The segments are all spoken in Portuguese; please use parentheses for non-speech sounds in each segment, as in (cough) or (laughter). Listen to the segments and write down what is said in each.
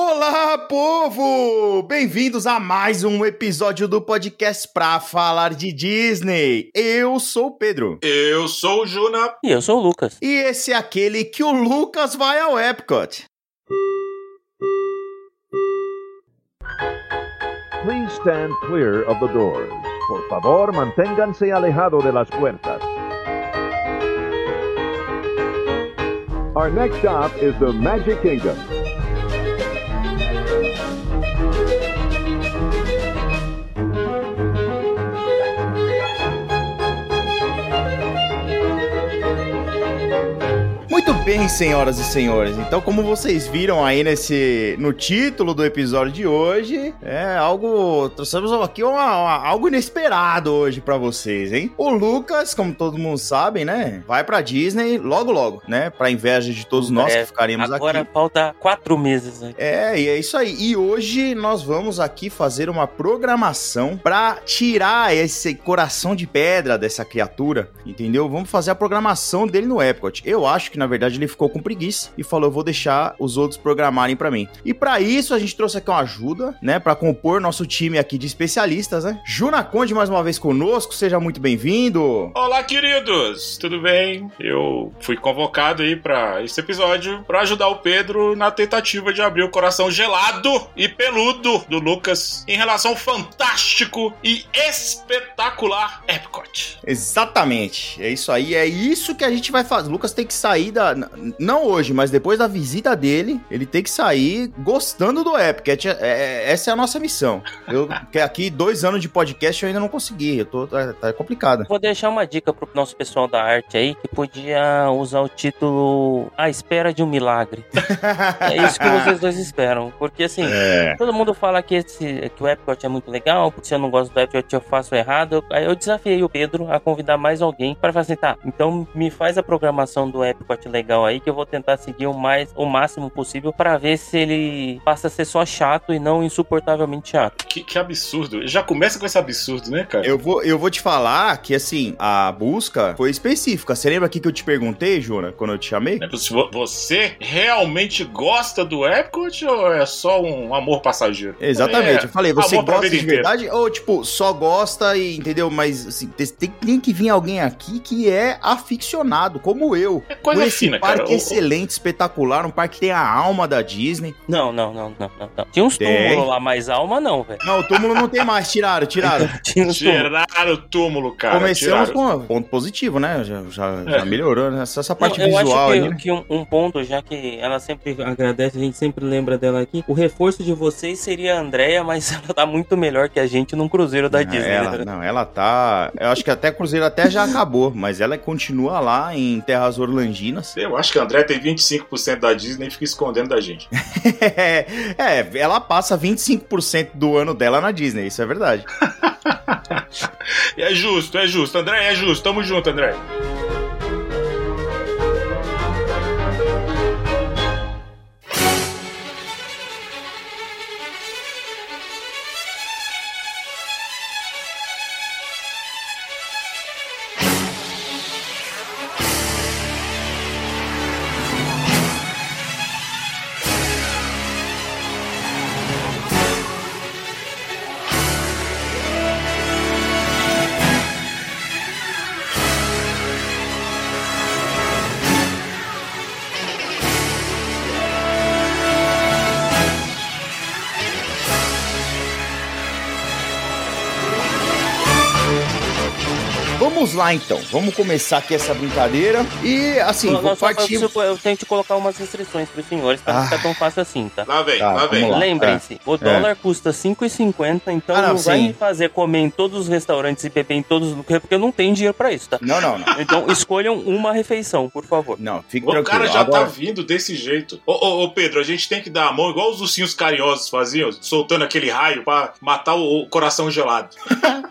Olá, povo! Bem-vindos a mais um episódio do podcast pra falar de Disney. Eu sou o Pedro. Eu sou o Juna. E eu sou o Lucas. E esse é aquele que o Lucas vai ao Epcot. Please stand clear of the doors. Por favor, manténganse alejado de las puertas. Our next stop is the Magic Kingdom. Bem, senhoras e senhores. Então, como vocês viram aí nesse no título do episódio de hoje, é algo trouxemos aqui uma, uma- algo inesperado hoje pra vocês, hein? O Lucas, como todo mundo sabe, né, vai pra Disney logo logo, né, Pra inveja de todos nós É, que ficaremos Agora aqui. falta quatro meses. né? É, e é isso aí. E hoje nós vamos aqui fazer uma programação pra tirar esse coração de pedra dessa criatura, entendeu? Vamos fazer a programação dele no Epcot. Eu acho que na verdade ele ficou com preguiça e falou: "Eu vou deixar os outros programarem pra mim". E pra isso a gente trouxe aqui uma ajuda, né, Pra compor nosso time aqui de especialistas, né? Juna Conde mais uma vez conosco, seja muito bem-vindo. Olá, queridos. Tudo bem? Eu fui convocado aí pra esse episódio pra ajudar o Pedro na tentativa de abrir o coração gelado e peludo do Lucas em relação ao fantástico e espetacular Epcot. Exatamente. É isso aí. É isso que a gente vai fazer. O Lucas tem que sair da. Não hoje, mas depois da visita dele, ele tem que sair gostando do Epcot. É- é- essa é a nossa missão. Eu, que aqui, dois anos de podcast, eu ainda não consegui. Eu tô, tá, tá complicado. Vou deixar uma dica pro nosso pessoal da arte aí, que podia usar o título A Espera de um Milagre. (laughs) É isso que vocês dois esperam. Porque assim, É. todo mundo fala que, esse, que o Epcot é muito legal, porque se eu não gosto do Epcot eu faço errado. Aí eu desafiei o Pedro a convidar mais alguém para fazer, tá, então me faz a programação do Epcot legal aí, que eu vou tentar seguir o, mais, o máximo possível para ver se ele passa a ser só chato e não insuportavelmente chato. Que, que absurdo. Já começa com esse absurdo, né, cara? Eu vou, eu vou te falar que, assim, a busca foi específica. Você lembra aqui que eu te perguntei, Juna, quando eu te chamei? Vo- Você realmente gosta do Epcot ou é só um amor passageiro? Exatamente, É, eu falei, você gosta de verdade ou, tipo, só gosta e, entendeu? Mas, assim, tem, tem- que vir alguém aqui que é aficionado, como eu. É coisa por esse fina, cara. O- excelente, espetacular, um parque que tem a alma da Disney. Não, não, não, não, não. não. Tinha uns túmulos lá, mas alma não, velho. Não, o túmulo não tem mais, tiraram, tiraram. (laughs) Tiraram o túmulo, cara. Começamos com ponto positivo, né? Já, já, É. já melhorou, né? Essa, essa parte Não, eu visual acho aí, que, né? que um, um ponto, já que ela sempre agradece, a gente sempre lembra dela aqui. O reforço de vocês seria a Andrea, mas (laughs) ela tá muito melhor que a gente num cruzeiro da Ah, Disney. Ela, né? não, ela tá. Eu acho que até Cruzeiro até já acabou, mas ela continua lá em Terras Orlandinas. Eu acho que a André tem 25% da Disney e fica escondendo da gente. (laughs) é, ela passa 25% do ano dela na Disney, isso é verdade. (laughs) É justo, é justo. André, é justo. Tamo junto, André. Lá então, vamos começar aqui essa brincadeira. E assim, Não, vou não, só partir. eu, eu tenho que colocar umas restrições pros senhores pra Ah. não ficar tão fácil assim, tá? Lá vem, Tá, lá vem. Lembrem-se, o dólar custa 5,50, então Ah, não, não, vai me fazer comer em todos os restaurantes e beber em todos os porque eu não tenho dinheiro pra isso, tá? Não, não, não. Então escolham uma refeição, por favor. Não, fique O tranquilo. cara já Agora, tá vindo desse jeito. Ô, ô, ô, Pedro, a gente tem que dar a mão igual os ursinhos carinhosos faziam, soltando aquele raio pra matar o, o coração gelado.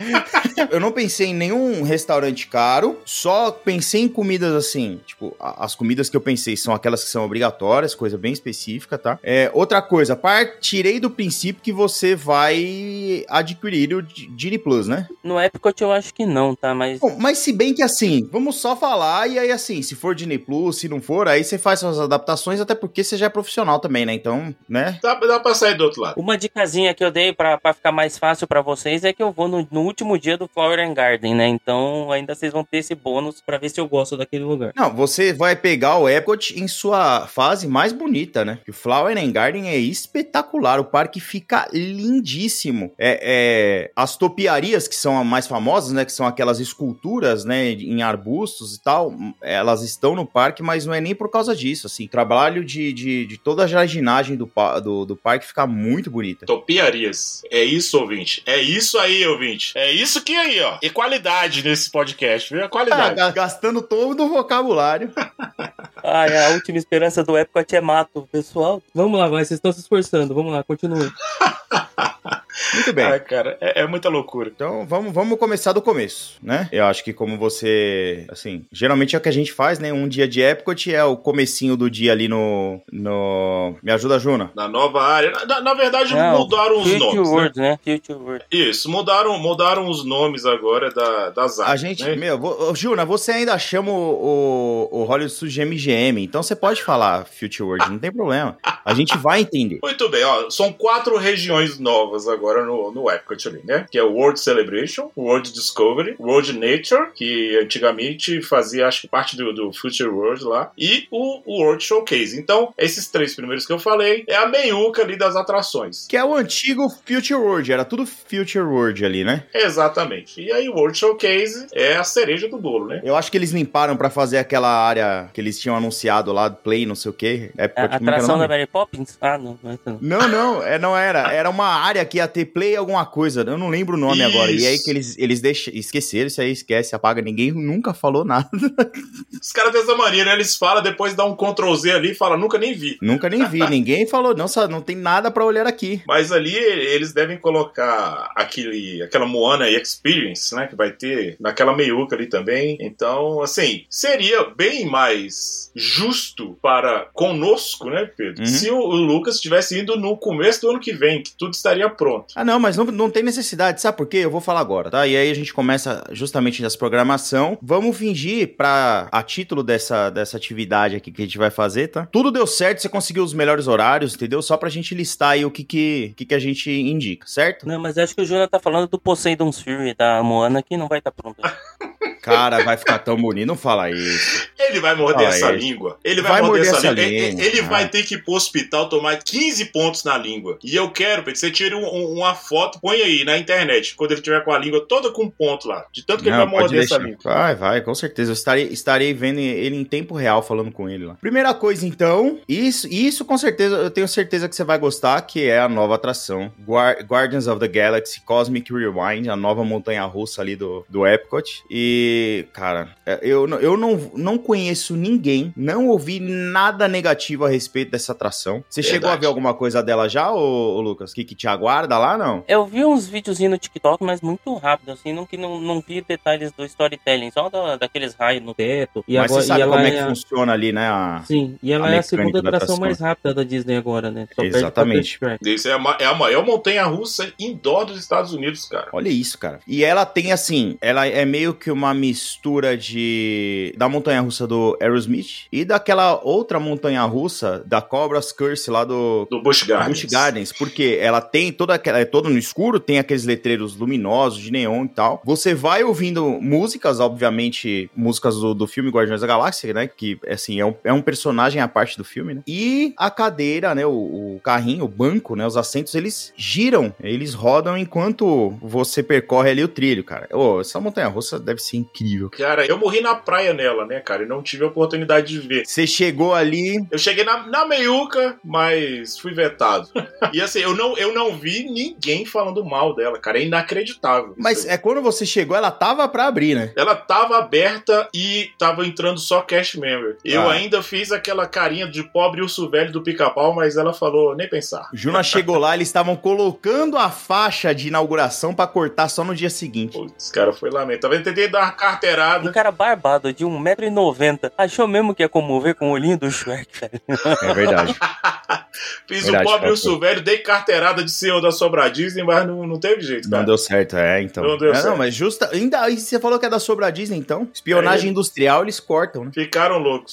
(laughs) eu não pensei em nenhum restaurante caro, só pensei em comidas assim, tipo, as comidas que eu pensei são aquelas que são obrigatórias, coisa bem específica, tá? É, outra coisa, partirei do princípio que você vai adquirir o Genie Plus, né? No Epcot eu acho que não, tá? Mas Bom, mas se bem que assim, vamos só falar e aí assim, se for Disney Plus, se não for, aí você faz suas adaptações, até porque você já é profissional também, né? Então, né? Dá, dá pra sair do outro lado. uma dicasinha que eu dei pra, pra ficar mais fácil pra vocês é que eu vou no, no último dia do Flower and Garden, né? Então ainda vocês vão ter esse bônus pra ver se eu gosto daquele lugar. Não, você vai pegar o Epcot em sua fase mais bonita, né? O Flower and Garden é espetacular, o parque fica lindíssimo. É, é, as topiarias que são as mais famosas, né? Que são aquelas esculturas, né? Em arbustos e tal, elas estão no parque, mas não é nem por causa disso, assim. O trabalho de, de, de toda a jardinagem do, do, do parque fica muito bonita. Topiarias. É isso, ouvinte. É isso aí, ouvinte. É isso que aí, ó. E qualidade nesse podcast, viu? A Ah, qualidade. ga- gastando todo o vocabulário. (laughs) Ai, a última esperança do Epcot é mato, pessoal. Vamos lá, vai, vocês estão se esforçando. Vamos lá, continue. (laughs) Muito bem. Ah, cara, é, é muita loucura. Então vamos, vamos começar do começo, né? Eu acho que como você, assim, geralmente é o que a gente faz, né? Um dia de Epcot é o comecinho do dia ali no, no... Me ajuda, Juna. Na nova área. Na, na- verdade, Não, mudaram os nomes. Né? World, né? Future World. Isso, mudaram, mudaram os nomes agora da, das áreas. A gente, né? meu, vo- ô, Juna, você ainda chama o, o, o Hollywood Studios de MGM, então você pode falar Future World, não tem problema. A gente vai entender. (laughs) Muito bem, ó. São quatro regiões novas agora no, no Epcot ali, né? Que é o World Celebration, World Discovery, World Nature, que antigamente fazia, acho que parte do, do Future World lá, e o, o World Showcase. Então, esses três primeiros que eu falei é a meiuca ali das atrações. Que é o antigo Future World, era tudo Future World ali, né? Exatamente. E aí o World Showcase é a cereja do bolo, né? Eu acho que eles limparam pra fazer aquela área que eles tinham anunciado lá, Play, não sei o quê. A é que era o atração da Mary Poppins? Ah, não, não é não. Não, não, é, não era. Era uma área que ia ter play alguma coisa. Eu não lembro o nome agora. E aí Isso. que eles, eles deixam, esqueceram, isso aí esquece, apaga. Ninguém nunca falou nada. (laughs) Os caras dessa maneira, eles falam, depois dá um Ctrl Z ali e fala, nunca nem vi. nunca nem vi. (laughs) Ninguém falou, não, só não tem nada pra olhar aqui. Mas ali eles devem colocar aquele, aquela Moana Experience, né? Que vai ter naquela meiuca ali também. Então, assim, seria bem mais justo para conosco, né, Pedro? Uhum. Se o, o Lucas tivesse indo no começo do ano que vem, que tudo estaria pronto. Ah, não, mas não, não tem necessidade. Sabe por quê? Eu vou falar agora, tá? E aí a gente começa justamente nessa programação. Vamos fingir pra, a título dessa, dessa atividade aqui que a gente vai fazer, tá? Tudo deu certo, você conseguiu os melhores horários, entendeu? Só pra gente listar aí o que que, que, que a gente indica, certo? Não, mas acho que o Júnior tá falando do Poseidon's Fury da Moana que não vai estar tá pronto. (laughs) Cara, vai ficar tão bonito. Não fala isso. Ele vai morder Ah, essa é. língua. Ele vai, Vai morder, morder essa, essa língua. Ele- língua. Ele, Ah. vai ter que ir pro hospital tomar 15 pontos na língua. E eu quero, Pedro, que você tire um- um- uma foto, põe aí na internet, quando ele tiver com a língua toda com ponto lá. De tanto que ele Não, vai pode morder essa deixar. língua. Vai, vai, com certeza. Eu estarei, estarei vendo ele em tempo real falando com ele lá. Primeira coisa, então, isso, isso com certeza, eu tenho certeza que você vai gostar, que é a nova atração. Guar- Guardians of the Galaxy Cosmic Rewind, a nova montanha russa ali do, do Epcot. E, cara, é, eu, não- eu não, não conheço ninguém, não ouvi nada negativo a respeito dessa atração. Você chegou a Verdade. ver alguma coisa dela já, ô, ô Lucas? Que, que te aguarda lá, não? Eu vi uns videozinhos no TikTok, mas muito rápido, assim, não, que não, não vi detalhes do storytelling, só da, daqueles raios no teto. E Mas agora, você sabe e como é que a- funciona ali, né? a- Sim, e ela a é a segunda da atração atração. mais rápida da Disney agora, né? Só Exatamente. Isso é, a é a maior montanha russa indoor dos Estados Unidos, cara. Olha isso, cara. E ela tem assim, ela é meio que uma mistura de da montanha russa do Aerosmith e daquela outra montanha russa da Cobra's Curse lá do Do Busch Gardens. Busch Gardens, porque ela tem toda aquela, é todo no escuro, tem aqueles letreiros luminosos de neon e tal. Você vai ouvindo músicas, obviamente, músicas do, do filme Guardiões da Galáxia, né? Que, assim, é um, é um personagem à parte do filme, né? E a cadeira, né? O, o carrinho, o banco, né? Os assentos, eles giram, eles rodam enquanto você percorre ali o trilho, cara. Ô, essa montanha russa deve ser incrível. Cara, eu morri na praia nela, né, cara? E não tive a oportunidade de ver. Você chegou ali, Eu cheguei na, na meiuca, mas fui vetado. (laughs) e assim, eu não, eu não vi ninguém falando mal dela, cara. É inacreditável. mas é quando você chegou, ela tava pra abrir, né? Ela tava aberta e tava entrando só cast member. Eu Ah. ainda fiz aquela carinha de pobre urso velho do pica-pau, mas ela falou, nem pensar. Juna chegou lá, eles estavam colocando a faixa de inauguração pra cortar só no dia seguinte. Putz, cara, foi lamentável. Eu tentei dar carteirada. Um cara barbado de 1,90m achou mesmo que ia comover com o olhinho do Shrek, velho. É verdade. (laughs) Fiz Verdade, o pobre cara, urso velho, dei carteirada de CEO da Sobra Disney, mas não, não teve jeito, cara. Não deu certo, é, então. Não deu É, certo. mas justa. Ainda aí você falou que é da Sobra Disney, então. Espionagem É. industrial, eles cortam, né? Ficaram loucos.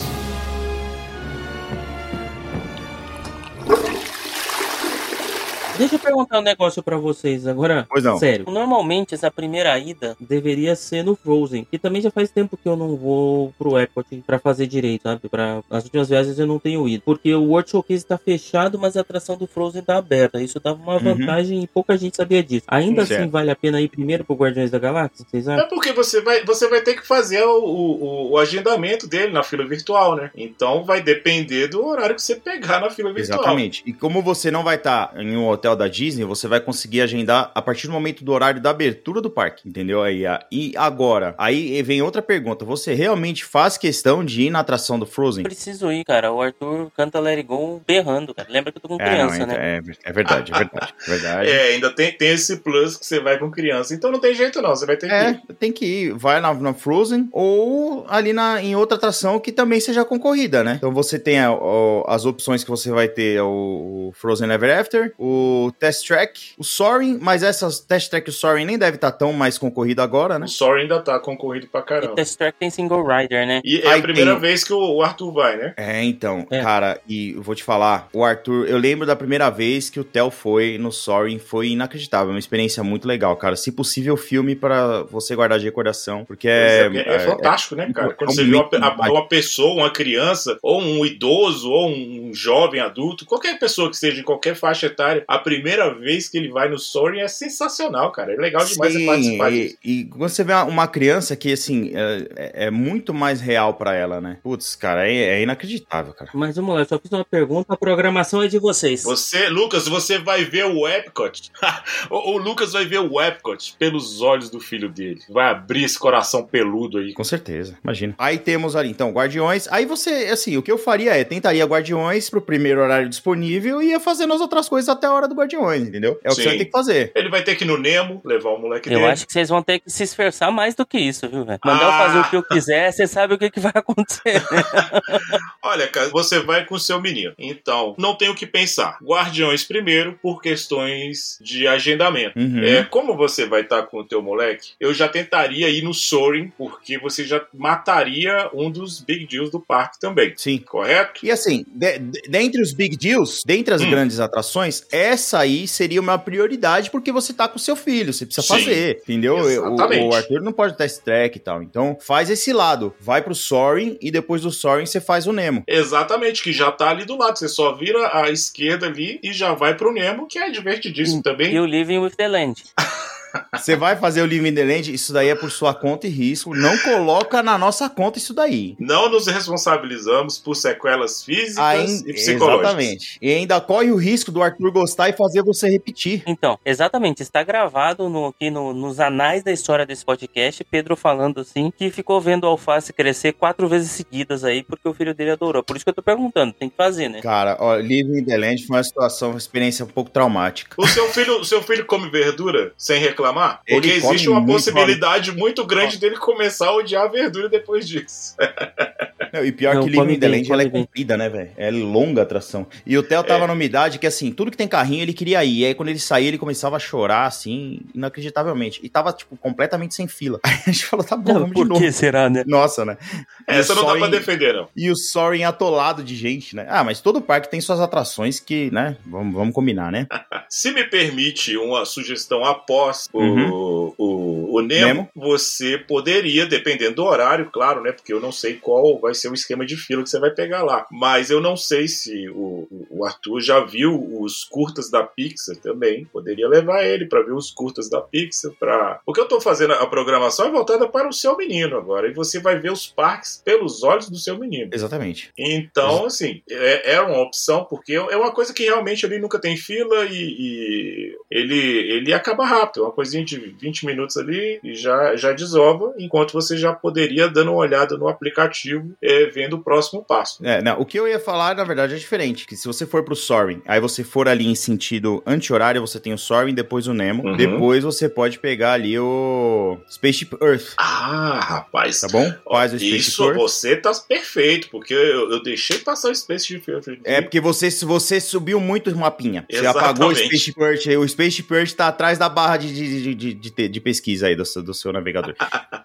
Deixa eu perguntar um negócio pra vocês agora. Pois não. Sério. Normalmente essa primeira ida deveria ser no Frozen. E também já faz tempo que eu não vou pro Epcot pra fazer direito, sabe? Pra... As últimas viagens eu não tenho ido. Porque o World Showcase tá fechado, mas a atração do Frozen tá aberta. Isso dava uma Uhum. vantagem e pouca gente sabia disso. Ainda Certo. assim vale a pena ir primeiro pro Guardiões da Galáxia? Vocês acham? É porque você vai, você vai ter que fazer o, o, o agendamento dele na fila virtual, né? Então vai depender do horário que você pegar na fila virtual. Exatamente. E como você não vai estar em um hotel da Disney, você vai conseguir agendar a partir do momento do horário da abertura do parque, entendeu? Aí, a- e agora, aí vem outra pergunta. Você realmente faz questão de ir na atração do Frozen? Preciso ir, cara. O Arthur canta Let It Go berrando, cara. Lembra que eu tô com É, não, criança, então, né? é, é verdade, é verdade, é verdade. (laughs) É, ainda tem, tem esse plus que você vai com criança. Então não tem jeito não, você vai ter que É, ir. tem que ir, vai na, na Frozen ou ali na, em outra atração que também seja concorrida, né? Então você tem a- o- as opções que você vai ter: o, o Frozen Ever After, o Test Track, o Soaring, mas essas Test Track e o Soaring nem deve estar tão mais concorrido agora, né? O Sorry ainda tá concorrido pra E caramba. Test Track tem single rider, né? E é Aí a primeira tem- vez que o o Arthur vai, né? É, então, É. cara, e eu vou te falar, o Arthur, eu lembro da primeira vez que o Theo foi no Soaring, foi inacreditável, uma experiência muito legal, cara. Se possível, filme pra você guardar de recordação, porque é, Pois é, é, fantástico, né, cara? é Quando um você vê uma, a- uma pessoa, uma criança, ou um idoso, ou um jovem adulto, qualquer pessoa que seja em qualquer faixa etária, a primeira vez que ele vai no Soaring é sensacional, cara. É legal demais você Sim, participar disso. e, e quando você vê uma- criança que, assim, é, é- é muito mais real pra ela, né? Putz, cara, é, é inacreditável, cara. Mas vamos lá, eu só fiz uma pergunta. A programação é de vocês. Você, Lucas, você vai ver o Epcot. (laughs) o, o Lucas vai ver o Epcot pelos olhos do filho dele. Vai abrir esse coração peludo aí. Com certeza, imagina. Aí temos ali, então, Guardiões. Aí você, assim, o que eu faria é, tentaria Guardiões pro primeiro horário disponível e ia fazendo as outras coisas até a hora do Guardiões, entendeu? É o que Sim. você vai ter que fazer. Ele vai ter que ir no Nemo, levar o moleque Eu dele. acho que vocês vão ter que se esforçar mais do que isso, viu, velho? Mandar eu Ah. fazer o que eu quiser, você sabe o que, que vai (laughs) acontecer. (laughs) Olha, cara, você vai com o seu menino. Então, não tem o que pensar. Guardiões primeiro, por questões de agendamento. Uhum. É, como você vai estar com o teu moleque, eu já tentaria ir no Soaring, porque você já mataria um dos big deals do parque também. Sim. Correto? E assim, de- de- dentre os big deals, dentre as Hum. grandes atrações, essa aí seria uma prioridade porque você tá com seu filho, você precisa Sim. fazer, entendeu? O, Exatamente. o Arthur não pode test track e tal. Então, faz esse lado, vai pro Soaring e depois do Soaring você faz o Nemo. Exatamente, que já tá ali do lado. Você só vira à esquerda ali e já vai pro Nemo, que é divertidíssimo também. e o Living with the Land. (laughs) Você vai fazer o Living in the Land, isso daí é por sua conta e risco. Não coloca na nossa conta isso daí. Não nos responsabilizamos por sequelas físicas Ain- e psicológicas. Exatamente. E ainda corre o risco do Arthur gostar e fazer você repetir. Então, exatamente, está gravado no- aqui no- nos anais da história desse podcast, Pedro falando assim, que ficou vendo o alface crescer quatro vezes seguidas aí, porque o filho dele adorou. Por isso que eu tô perguntando, tem que fazer, né? Cara, ó, Living in the Land foi uma situação, uma experiência um pouco traumática. O seu filho, o seu filho come verdura sem reclamar? Porque Ele existe uma possibilidade muito grande dele começar a odiar a verdura depois disso. Não, e pior Não, que Living the Land ela é comprida, né, velho? É longa a atração. E o Theo tava É. numa idade que, assim, tudo que tem carrinho ele queria ir. E aí, quando ele saía, ele começava a chorar, assim, inacreditavelmente. E tava, tipo, completamente sem fila. Aí (laughs) a gente falou, tá bom, vamos de Por novo. que será, né? Nossa, né? E Essa não dá pra defender, não. E o Soaring atolado de gente, né? Ah, mas todo parque tem suas atrações que, né? Vamos, vamos combinar, né? (laughs) Se me permite uma sugestão após Uhum. o, o Nemo, Nemo. você poderia, dependendo do horário, claro, né? Porque eu não sei qual vai ser o esquema de fila que você vai pegar lá. Mas eu não sei se o, o Arthur já viu os curtas da Pixar também. Poderia levar ele para ver os curtas da Pixar. Pra... Porque eu tô fazendo a programação é voltada para o seu menino agora. E você vai ver os parques pelos olhos do seu menino. Exatamente. Então, assim, é, é uma opção, porque é uma coisa que realmente ali nunca tem fila e, e ele, ele acaba rápido. Coisinha de 20 minutos ali e já, já desova, enquanto você já poderia dando uma olhada no aplicativo, é, vendo o próximo passo. É, não, o que eu ia falar, na verdade, é diferente. Que se você você for pro Soaring, aí você for ali em sentido anti-horário, você tem o Soaring, depois o Nemo. Uhum. Depois você pode pegar ali o Spaceship Earth, Ah, rapaz. tá bom? Faz o Spaceship Isso, Earth. você tá perfeito, porque eu, eu deixei passar o Space de É porque você, se você subiu muito o mapinha. Você Exatamente. apagou o Spaceship Earth. aí O Spaceship Earth tá atrás da barra de, de, de, de, de- de pesquisa aí do, seu- do seu navegador. (laughs) (laughs)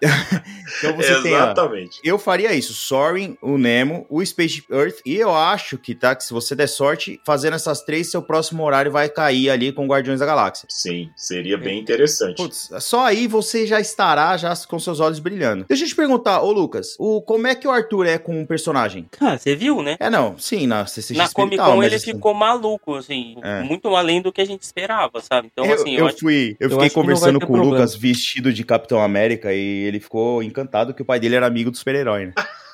então você tem. Exatamente. eu faria isso, Soaring, o Nemo, o Spaceship Earth, e eu acho que, tá, que se você der sorte, fazendo essas três, seu próximo horário vai cair ali com Guardiões da Galáxia. Sim, seria bem interessante. Putz, só aí você já estará já com seus olhos brilhando. Deixa eu te perguntar, ô Lucas, o, como é que o Arthur é com um personagem? (laughs) Ah, você viu, né? É, não, sim, na CCXP Na Comic Con mas ele assim, ficou maluco, assim, É. muito além do que a gente esperava, sabe? Então, eu, assim, eu, eu acho fui, eu eu fiquei conversando com o problema. Lucas vestido de Capitão América e ele ficou encantado que o pai dele era amigo do super-herói, né? (laughs)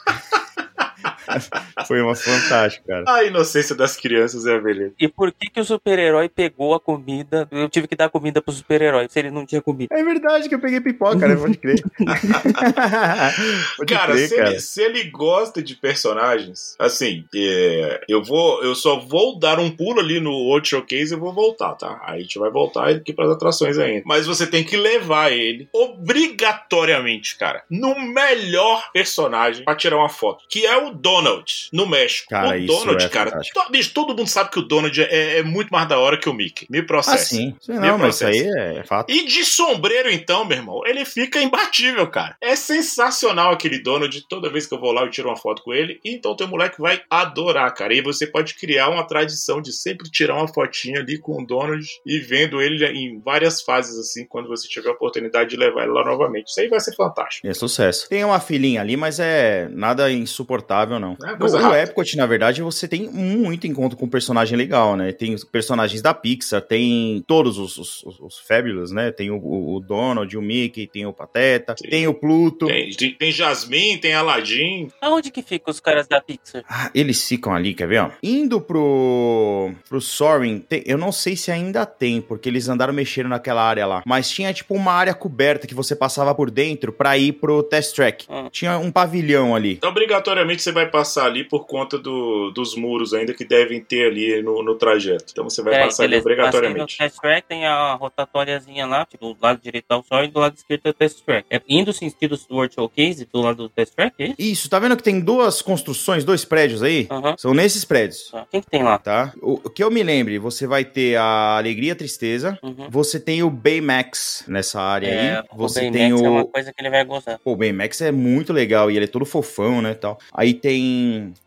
(laughs) Foi uma fantástica, cara. A inocência das crianças é a beleza. E por que que o super-herói pegou a comida? Eu tive que dar comida pro super-herói, se ele não tinha comida. É verdade que eu peguei pipoca, né? Pode crer. (laughs) (laughs) Pode cara, crer, se, cara. Ele, se ele gosta de personagens, assim, é, eu vou, eu só vou dar um pulo ali no World Showcase e vou voltar, tá? Aí a gente vai voltar aqui para as atrações ainda. Mas você tem que levar ele obrigatoriamente, cara, no melhor personagem pra tirar uma foto, que é o Donald no México. Cara, o Donald, é cara, to- bicho, todo mundo sabe que o Donald é, é muito mais da hora que o Mickey. Me Ah, processa. sim. Sim, Meu Não, mas isso processo. aí é fato. E de sombreiro, então, meu irmão, ele fica imbatível, cara. É sensacional aquele Donald. Toda vez que eu vou lá, eu tiro uma foto com ele. Então teu moleque vai adorar, cara. E você pode criar uma tradição de sempre tirar uma fotinha ali com o Donald e vendo ele em várias fases, assim, quando você tiver a oportunidade de levar ele lá novamente. Isso aí vai ser fantástico. É sucesso. Tem uma filhinha ali, mas é nada insuportável, não. É No, coisa no rápida. Epcot, na verdade, você tem muito encontro com personagem legal, né? Tem os personagens da Pixar, tem todos os, os, os- os Fabulous, né? Tem o, o- o Donald, o Mickey, tem o Pateta, Sim. tem o Pluto. Tem, tem, tem Jasmine, tem Aladdin. Aonde que ficam os caras da Pixar? Ah, eles ficam ali, quer ver? Ó? Indo pro, pro Soaring, tem- eu não sei se ainda tem, porque eles andaram mexendo naquela área lá. Mas tinha tipo uma área coberta que você passava por dentro pra ir pro Test Track. Hum. Tinha um pavilhão ali. Então, obrigatoriamente, você vai passar ali por conta do- dos muros ainda que devem ter ali no, no trajeto. Então, você vai Peraí, passar ali. Passei no obrigatoriamente. Test Track, tem a rotatóriazinha lá, tipo, do lado direito tá o Sol e do lado esquerdo é o Test Track. É indo sentido do World Showcase, do lado do Test Track, é isso? Isso, tá vendo que tem duas construções, dois prédios aí? Aham. São nesses prédios. Tá. Quem que tem lá? Tá? O, o que eu me lembre, você vai ter a Alegria e a Tristeza. Uhum. Você tem o Baymax nessa área É, aí. o Você Baymax tem é o. uma coisa que ele vai gostar. Pô, o Baymax é muito legal e ele é todo fofão, né, tal. Aí tem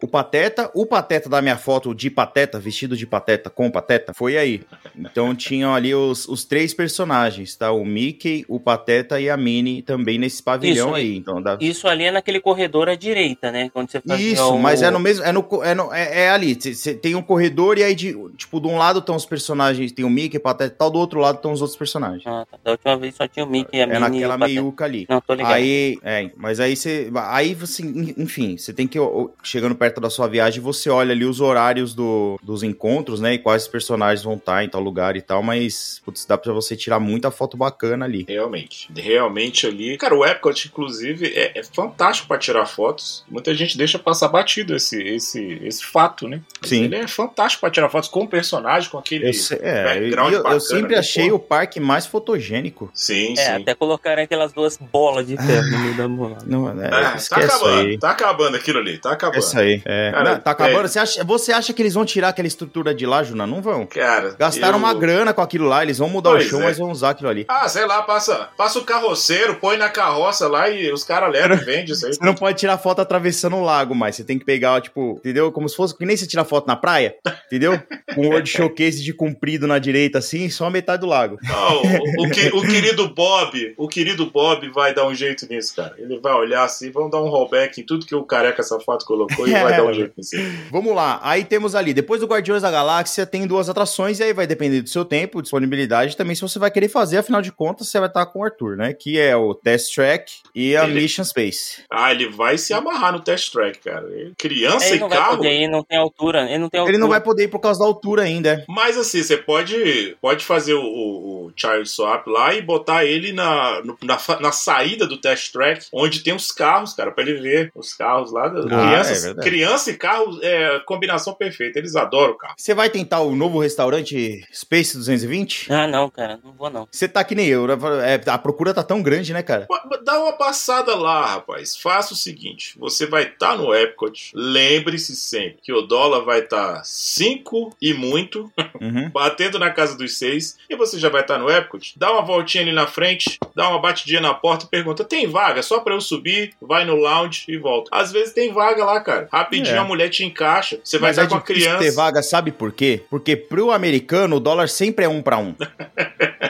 o Pateta, o Pateta da minha foto de Pateta, vestido de Pateta com Pateta, foi aí. Então tinham ali os, os três personagens, tá? O Mickey, o Pateta e a Minnie também nesse pavilhão Isso, aí. Então dá... Isso ali é naquele corredor à direita, né? Quando você faz Isso, mas é no mesmo. É, no, é, no- é, é ali. Você tem um corredor e aí, de, tipo, de um lado estão os personagens, tem o Mickey, Pateta e tal, do outro lado estão os outros personagens. Ah, tá. Da última vez só tinha o Mickey e a É Minnie. naquela o Pateta. meiuca ali. Não, tô ligado. Aí, é, mas aí você. Aí você, enfim, você tem que, chegando perto da sua viagem, você olha ali os horários do, dos encontros, né? E quais personagens vão estar em tal lugar e tal, mas, putz, dá pra você tirar muita foto bacana ali. Realmente. Realmente ali. Cara, o Epcot, inclusive, é, é fantástico pra tirar fotos. Muita gente deixa passar batido esse, esse, esse fato, né? Mas Sim. Ele é fantástico pra tirar fotos com o personagem, com aquele. Eu, se- é, background eu, eu sempre né? achei Pô. o parque mais fotogênico. Sim, É, sim. até colocaram aquelas duas bolas de ferro no meio da mola. Não, é, É, tá acabando, aí. tá acabando aquilo ali, tá acabando. Essa aí. É. Cara, Não, tá acabando. é. Você, acha, você acha que eles vão tirar aquela estrutura de lá, Juna? Não vão. Cara, Gastaram eu- uma grana com aquilo lá, eles vão mudar Pois o show, é. mas vão usar aquilo ali. Ah, sei lá, passa, passa o carroceiro, põe na carroça lá e os caras levam e vendem isso aí. Você não pode tirar foto atravessando o lago, mas você tem que pegar, tipo, entendeu? Como se fosse que nem você tira foto na praia, entendeu? (laughs) Com o World Showcase de comprido na direita, assim, só a metade do lago. Não, o, o que- (laughs) o querido Bob, o querido Bob vai dar um jeito nisso, cara. Ele vai olhar assim, vão dar um rollback em tudo que o careca safado colocou e vai dar um jeito nisso. (laughs) Vamos lá, aí temos ali, depois do Guardiões da Galáxia, tem duas atrações, e aí vai depender do seu tempo, disponibilidade, também se você vai querer fazer, afinal de contas, você vai estar com o Arthur, né? Que é o Test Track e a Ele- Mission Space. Ah, ele vai se amarrar no test track, cara. Ele- Criança Ele e não vai carro. poder ir, não tem altura. Ele não tem altura. Ele não vai poder ir por causa da altura ainda, é. Mas assim, você pode, pode fazer o, o- o Child Swap lá e botar ele na, no- na, na saída do test track, onde tem os carros, cara, pra ele ver os carros lá. Ah, crianças, é criança e carro é combinação perfeita. Eles adoram carro. Você vai tentar o novo restaurante Space 220? Ah, não, cara, não vou não. Você tá que nem eu, né? É, a procura tá tão grande, né, cara? Dá uma passada lá, rapaz. Faça o seguinte: você vai estar no Epcot. Lembre-se sempre que o dólar vai estar 5 e muito, Uhum. (laughs) batendo na casa dos 6. E você já vai estar no Epcot. Dá uma voltinha ali na frente, dá uma batidinha na porta e pergunta: tem vaga? Só pra eu subir, vai no lounge e volta. Às vezes tem vaga lá, cara. Rapidinho É. a mulher te encaixa. Você vai Mas estar é com a criança. ter vaga, sabe por quê? Porque pro americano o dólar sempre é um pra um. (laughs)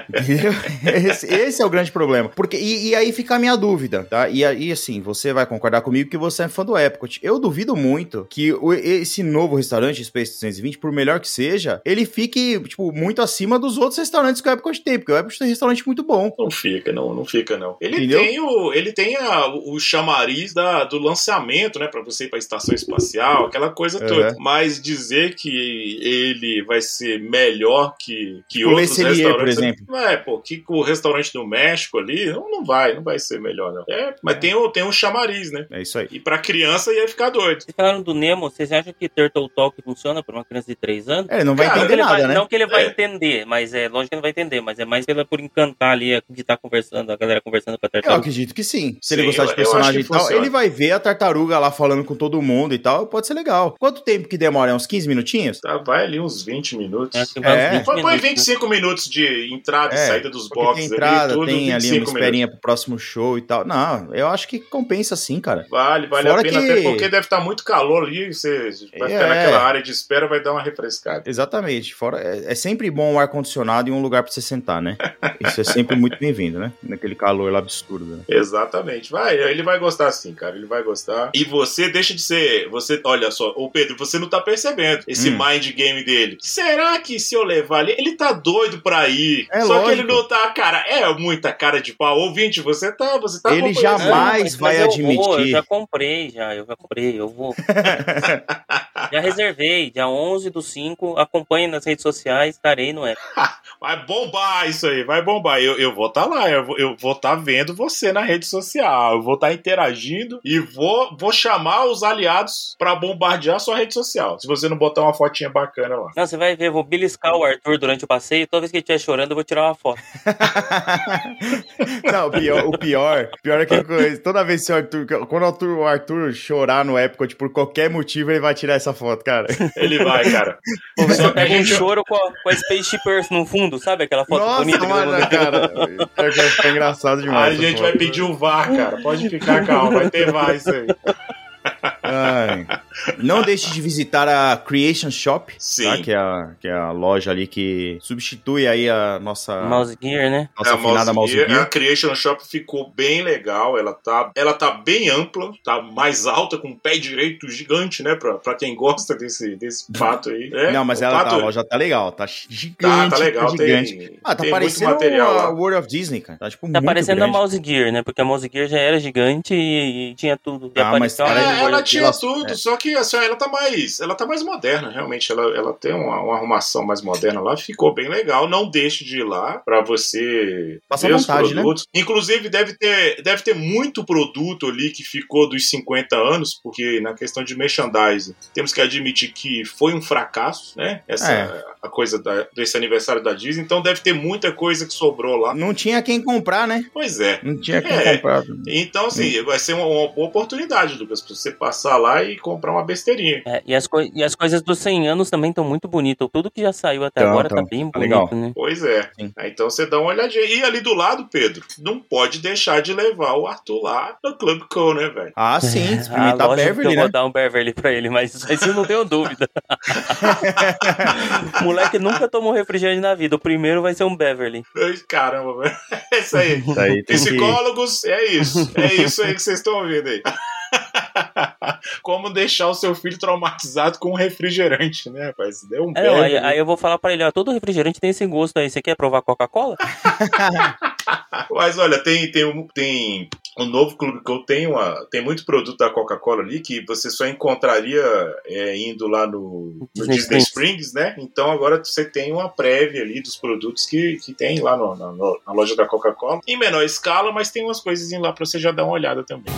Entendeu? Esse, esse é o grande problema. Porque, e, e aí fica a minha dúvida, tá? E aí, assim, você vai concordar comigo que você é fã do Epcot. Eu duvido muito que o- esse novo restaurante Space 220, por melhor que seja, ele fique, tipo, muito acima dos outros restaurantes que o Epcot tem. Porque o Epcot tem um restaurante muito bom. Não fica, não, não fica, não. Ele Entendeu? tem o, ele tem a- o chamariz da, do lançamento, né? Pra você ir pra estação espacial, aquela coisa Uhum. toda. Mas dizer que ele vai ser melhor que, que O outros Le Cellier, por restaurantes. exemplo. É, pô, que o restaurante do México ali, não, não vai, não vai ser melhor, não. É, mas tem o, tem o chamariz, né? É isso aí. E pra criança ia ficar doido. Vocês falaram do Nemo, vocês acham que Turtle Talk funciona pra uma criança de 3 anos? É, ele não vai Cara, que entender nada, vai, né? não que ele vai É. entender, mas é lógico que ele não vai entender, mas é mais pela, por encantar ali de estar conversando, a galera conversando com a Eu tartaruga. acredito que sim. Se Sim, ele gostar eu- de eu personagem e que tal, funciona. ele vai ver a tartaruga lá falando com todo mundo e tal. Pode ser legal. Quanto tempo que demora? É Uns 15 minutinhos? Tá, vai ali uns 20 minutos. Vai uns É. 20 Põe, põe minutos, né? 25 minutos de entrada e É, saída dos boxes tem entrada, ali, tudo, tem ali 25 uma minutos. esperinha pro próximo show e tal. Não, eu acho que compensa sim, cara. Vale, vale Fora a pena, que- até porque deve estar muito calor ali, você vai ficar É. naquela área de espera, vai dar uma refrescada. Exatamente. Fora, é, é sempre bom um ar-condicionado e um lugar pra você sentar, né? Isso é sempre muito bem-vindo, né? Naquele calor lá absurdo. Né? Exatamente, vai, ele vai gostar sim, cara, ele vai gostar. E você deixa de ser, você, olha só, ô Pedro, você não tá percebendo esse Hum. mind game dele. Será que se eu levar ali, ele tá doido pra ir? É Só que ele lógico. não tá, cara, é muita cara de pau. Ouvinte, você tá, você tá Ele jamais- mas- vai mas eu Vou, eu admitir. já comprei, já, eu já comprei, eu vou. (laughs) já reservei, dia 11 do 5, acompanhe nas redes sociais, estarei no app. (laughs) Vai bombar isso aí, vai bombar. Eu, eu vou estar lá, eu, vou- eu vou estar vendo você na rede social, eu vou estar interagindo e vou, vou chamar os aliados pra bombardear sua rede social. Se você não botar uma fotinha bacana lá. Não, você vai ver, eu vou beliscar o Arthur durante o passeio, toda vez que ele estiver chorando, eu vou tirar uma foto. (laughs) Não, o pior, o pior, pior é que coisa, toda vez que o Arthur, quando o Arthur, o Arthur chorar no Epcot por qualquer motivo, ele vai tirar essa foto, cara. Ele vai, cara. (laughs) Pô, vai Só que a pega um gente- choro com a, com a Spaceship Earth no fundo, sabe? Aquela foto Nossa, bonita. mano, cara. Que vai ficar engraçado A demais. essa gente vai foto. pedir o VAR, cara. Pode ficar calmo, vai ter VAR isso aí. Ai. Não deixe de visitar a Creation Shop, Sim. tá? que, é a, que é a loja ali que substitui aí a nossa, Mouse Gear, né? nossa É, a afinada Mouse Gear, Gear. A Creation Shop ficou bem legal. Ela tá, ela tá bem ampla, tá mais alta, com um pé direito gigante, né? Pra, pra quem gosta desse, desse pato aí. né? Não, mas O ela, pato- a loja tá legal, tá gigante, Tá, tá legal, gigante. tem, Ah, tá tem muito parecendo material a. World of Disney, cara. Tá, tipo, Tá muito parecendo grande. a Mouse Gear, né? Porque a Mouse Gear já era gigante e, e tinha tudo. Ah, mas cara, É, ela tinha ela- tudo, é. só que assim, ela tá mais, ela tá mais moderna, realmente. Ela, ela tem uma, uma arrumação mais moderna lá, ficou bem legal. Não deixe de ir lá pra você Passa ver os vontade, né? produtos. Inclusive deve ter, deve ter muito produto ali que ficou dos 50 anos, porque na questão de merchandising temos que admitir que foi um fracasso, né? Essa É. a coisa da- desse aniversário da Disney. Então deve ter muita coisa que sobrou lá. Não tinha quem comprar, né? Pois é. Não tinha quem É. comprar. Então, assim, vai ser uma, uma boa oportunidade, Lucas, pra você passar lá e comprar uma besteirinha. É, e, as e as coisas dos 100 anos também estão muito bonitas. Tudo que já saiu até Tão, agora tão. tá bem Tá bonito, legal. né? Pois é. Sim. Aí, Então você dá uma olhadinha. E ali do lado, Pedro, não pode deixar de levar o Arthur lá no Club Co, né, velho? Ah, (laughs) sim, experimentar lógico que Beverly, eu né? vou dar um Beverly pra ele, mas isso eu não tenho dúvida. (laughs) moleque nunca tomou refrigerante na vida. O primeiro vai ser um Beverly. Caramba, velho. (laughs) É isso aí. Isso aí tem que... Psicólogos, é isso. É isso aí que vocês estão ouvindo aí. (laughs) Como deixar o seu filho traumatizado com um refrigerante, né, rapaz? Deu um É, não, aí, aí eu vou falar pra ele, ó, todo refrigerante tem esse gosto aí. Você quer provar Coca-Cola? (laughs) Mas olha, tem, tem, um, tem um novo clube que eu tenho, uma, tem muito produto da Coca-Cola ali que você só encontraria é, indo lá no, no Disney Disney, Springs. Springs, né? Então agora você tem uma prévia ali dos produtos que, que tem lá no- na, na loja da Coca-Cola. Em menor escala, mas tem umas coisas lá pra você já dar uma olhada também.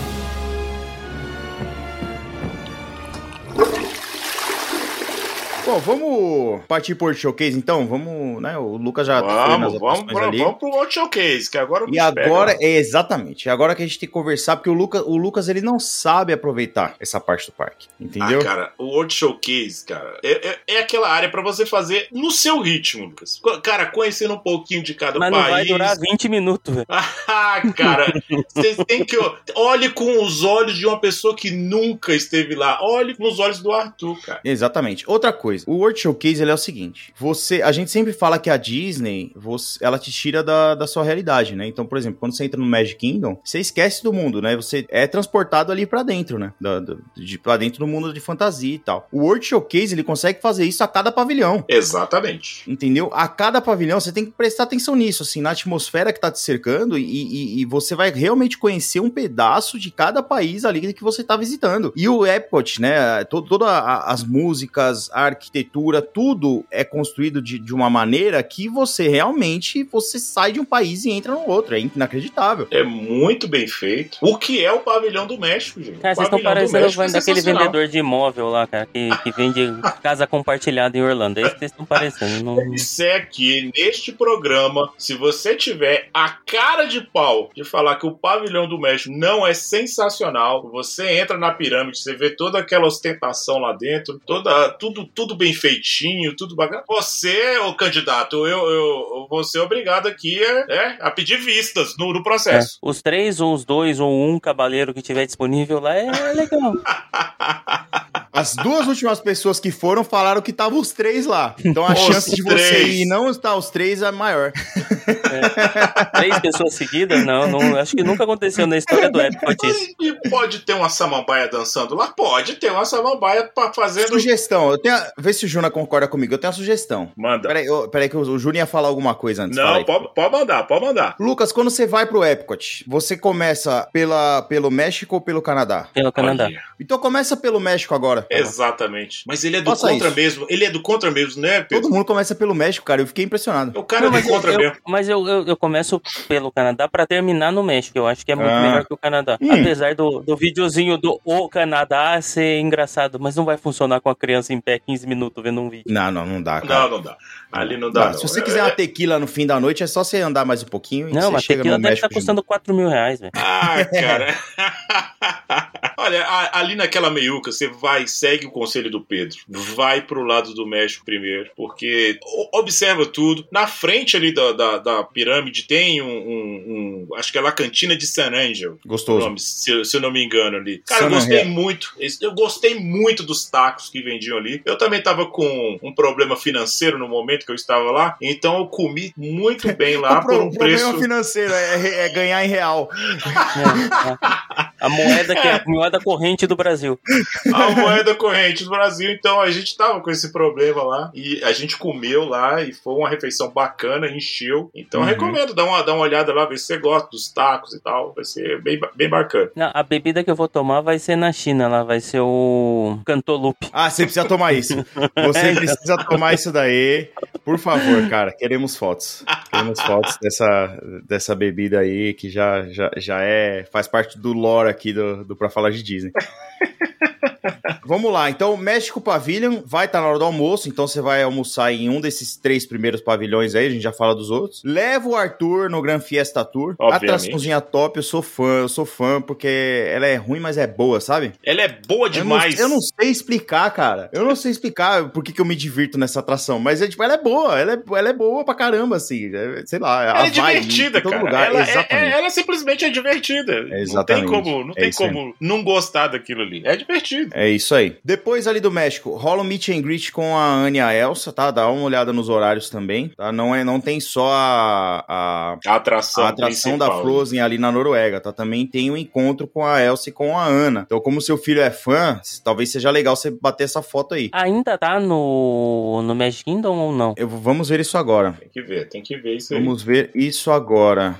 Bom, vamos partir por showcase então? Vamos, né? O Lucas já foi nas Vamos, vamos, ali. vamos pro outro showcase, que agora o E pega, agora, né? é exatamente, é agora que a gente tem que conversar, porque o Lucas, o Lucas ele não sabe aproveitar essa parte do parque, entendeu? Ah, cara, o World Showcase, cara, é, é, é aquela área pra você fazer no seu ritmo, Lucas. Cara, conhecendo um pouquinho de cada Mas não país. vai durar 20 minutos, velho. (laughs) Ah, cara, vocês têm que. Olhe com os olhos de uma pessoa que nunca esteve lá. Olhe com os olhos do Arthur, cara. Exatamente. Outra coisa, o World Showcase ele é o seguinte: você, a gente sempre fala que a Disney, você, ela te tira da, da sua realidade, né? Então, por exemplo, quando você entra no Magic Kingdom, você esquece do mundo, né? Você é transportado ali pra dentro, né? Da, da, de, pra dentro do mundo de fantasia e tal. O World Showcase ele consegue fazer isso a cada pavilhão. Exatamente. Entendeu? A cada pavilhão você tem que prestar atenção nisso, assim, na atmosfera que tá te cercando e, e- e você vai realmente conhecer um pedaço de cada país ali que você tá visitando. E o Epcot, né? to- Todas as músicas, a arquitetura, tudo é construído de, de uma maneira que você realmente você sai de um país e entra no outro. É inacreditável. É muito bem feito. O que é o pavilhão do México, gente? Cara, o vocês estão pavilhão do parecendo México é daquele sensacional. vendedor de imóvel lá, cara, que, que vende casa compartilhada em Orlando. É isso que vocês estão parecendo. Não... (laughs) disser aqui neste programa, se você tiver a cara de pau de falar que o pavilhão do México não é sensacional, você entra na pirâmide, você vê toda aquela ostentação lá dentro, toda, tudo, tudo bem feitinho, tudo bacana. Você, ô candidato, eu, eu, vou ser obrigado aqui é, é, a pedir vistas no, no É, processo. os três, ou os dois, ou um cavaleiro que tiver disponível lá é legal. (laughs) As duas últimas pessoas que foram falaram que estavam os três lá. Então a Os chance de você ir e não estar os três é maior. Três pessoas seguidas? Não, não, acho que nunca aconteceu na história do Epcot isso. E pode ter uma samambaia dançando lá? Pode ter uma samambaia pra fazendo. Sugestão, eu tenho. a- Vê se o Juna concorda comigo. Eu tenho uma sugestão. Manda. Peraí, ô, peraí que o, Júnior ia falar alguma coisa antes. Não, pode, pode mandar, pode mandar. Lucas, quando você vai pro Epcot, você começa pela, pelo México ou pelo Canadá? Pelo Canadá. Então começa pelo México agora. Exatamente. Mas ele é do Faça contra isso. mesmo. Ele é do contra mesmo, né, Pedro? Todo mundo começa pelo México, cara. Eu fiquei impressionado. O cara é do contra eu, mesmo. mas eu, eu, eu começo pelo Canadá pra terminar no México. Eu acho que é muito Ah. melhor que o Canadá. Hum. Apesar do, do videozinho do O Canadá ser engraçado, mas não vai funcionar com a criança em pé 15 minutos vendo um vídeo. Não, não, não dá, cara. Não, não dá. Ali não dá. Não, não. se você É- quiser uma tequila no fim da noite, é só você andar mais um pouquinho e Não, você mas chega tequila no deve México. estar custando 4 mil reais, velho. Ah, cara. (laughs) (laughs) Olha, ali naquela meiuca, você vai, segue o conselho do Pedro. Vai pro lado do México primeiro, porque observa tudo. Na frente ali da, da, da pirâmide tem um, um- um- Acho que é a cantina de San Angel. Gostoso. nome, se, eu- se eu não me engano ali. Cara, eu San gostei Angel. muito. Eu gostei muito dos tacos que vendiam ali. Eu também tava com um problema financeiro no momento que eu estava lá, então eu comi muito (laughs) bem lá o pro- por um problema preço. financeiro é, é ganhar em real. É, a, a moeda que é a moeda corrente do Brasil. a moeda corrente do Brasil. Então a gente tava com esse problema lá e a gente comeu lá e foi uma refeição bacana, encheu. Então Uhum. recomendo dar uma, dar uma olhada lá, ver se você gosta dos tacos e tal. Vai ser bem, bem bacana. Não, a bebida que eu vou tomar vai ser na China, lá vai ser o Cantolupe. Ah, você precisa tomar isso. Você (laughs) precisa tomar isso daí. Por favor, cara. Queremos fotos. Queremos fotos dessa, dessa bebida aí que já, já, já é. faz parte do lore aqui do, do Pra Falar de Disney. (laughs) Vamos lá, então México Pavilion vai estar na hora do almoço, então você vai almoçar em um desses três primeiros pavilhões aí, a gente já fala dos outros. Leva o Arthur no Grand Fiesta Tour. Obviamente. Atraçãozinha top, eu sou fã, eu sou fã, porque ela é ruim, mas é boa, sabe? Ela é boa Eu não, demais. eu não sei explicar, cara. Eu não sei explicar por que, que eu me divirto nessa atração, mas é, tipo, ela é boa, ela é, ela é boa pra caramba, assim. é, sei lá, Ela a é divertida, cara. lugar. Ela, é- Exatamente. é- ela simplesmente é divertida. Exatamente. Não tem como, não É tem como não gostar daquilo ali. É divertido. É isso aí. Depois ali do México, rola um meet and greet com a Anne e a Elsa, tá? Dá uma olhada nos horários também, tá? Não, é, não tem só a, a, A atração, a atração da principal. Frozen ali na Noruega, tá? Também tem um encontro com a Elsa e com a Ana. Então, como seu filho é fã, talvez seja legal você bater essa foto aí. Ainda tá no, no Magic Kingdom ou não? Eu, vamos ver isso agora. Tem que ver, tem que ver isso aí. Vamos ver isso agora.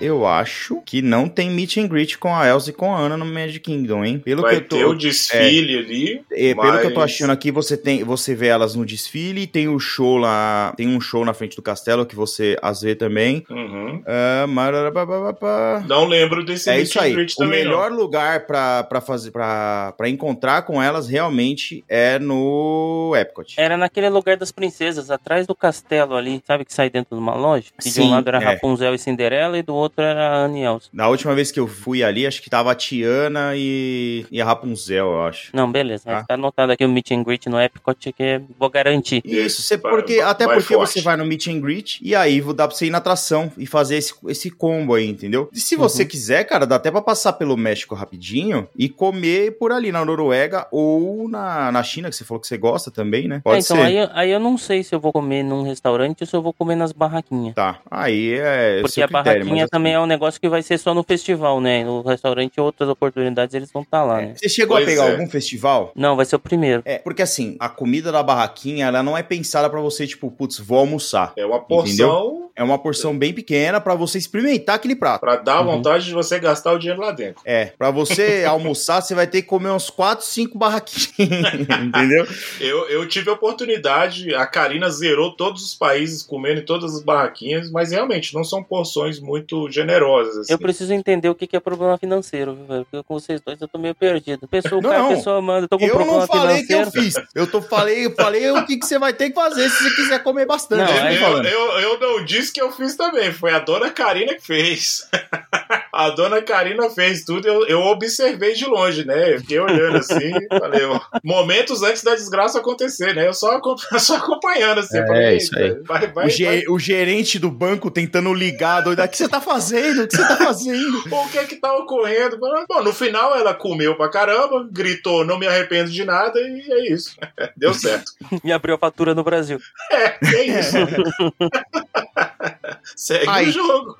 Eu acho que não tem meet and greet com a Elsa e com a Ana no Magic Kingdom, hein? Pelo Vai eu tô, ter o desfile ali. É, Pelo que eu tô mas- achando aqui, você tem, você vê elas no desfile, tem o show lá, tem um show na frente do castelo que você as vê também. Uhum. Mararabababá. Não lembro desse É isso aí. O também, não. melhor lugar pra, pra fazer para para encontrar com elas realmente é no Epcot. Era naquele lugar das princesas, atrás do castelo ali, sabe que sai dentro de uma loja? Que de Sim, um lado era é. Rapunzel e Cinderela e do outro era a Anne e Elsa. Na última vez que eu fui ali, acho que tava a Tiana e, e a Rapunzel, eu acho. Não, beleza. Ah. Tá anotado aqui o Meet and Greet no Epcot que é- vou garantir. Isso, você, Vai- porque, vai- até vai porque forte. você vai no meet and greet e aí dá pra você ir na atração e fazer esse, esse combo aí, entendeu? E se você Uhum. quiser, cara, dá até pra passar pelo México rapidinho e comer por ali na Noruega ou na, na China, que você falou que você gosta também, né? Pode É, então ser. aí, aí eu não sei se eu vou comer num restaurante ou se eu vou comer nas barraquinhas. Tá, aí é. Porque seu a critério, barraquinha mas também assim, é um negócio que vai ser só no festival, né? No restaurante, outras oportunidades, eles vão estar lá, né? Você chegou Pois a pegar é. algum festival? Não, vai ser o primeiro. É, porque assim, a comida da barraquinha, ela não é pensada pra você, tipo, putz, vou almoçar. É uma porção É uma porção bem pequena pra você experimentar aquele prato. pra dar Uhum. vontade de você gastar o dinheiro lá dentro. É, pra você (laughs) almoçar, você vai ter que comer uns 4, 5 barraquinhas, (laughs) entendeu? Eu, eu tive a oportunidade, a Karina zerou todos os países comendo em todas as barraquinhas, mas realmente não são porções muito generosas. Assim. Eu preciso entender o que que é problema financeiro, viu, velho? Porque com vocês dois eu tô meio perdido. Pessoa, Não, cara, pessoa manda, eu tô com Eu problema não falei que eu financeiro. fiz. Eu tô falei, eu falei o que, que você vai ter que fazer se você quiser comer bastante. Não, eu eu, eu não disse que eu fiz também, foi a dona Karina que fez. (laughs) A dona Karina fez tudo, eu, eu observei de longe, né? Eu fiquei olhando assim, (laughs) falei, ó, momentos antes da desgraça acontecer, né? Eu só, (laughs) só acompanhando assim. É, falei, isso "Eita, Vai, vai, O, ge- vai. o gerente do banco tentando ligar, doido. O que você tá fazendo? O que você tá fazendo? (laughs) O que é que tá ocorrendo? Bom, no final ela comeu pra caramba, gritou, não me arrependo de nada, e é isso. Deu certo. Me abriu a fatura no Brasil. É, é isso. Segue Aí. o jogo.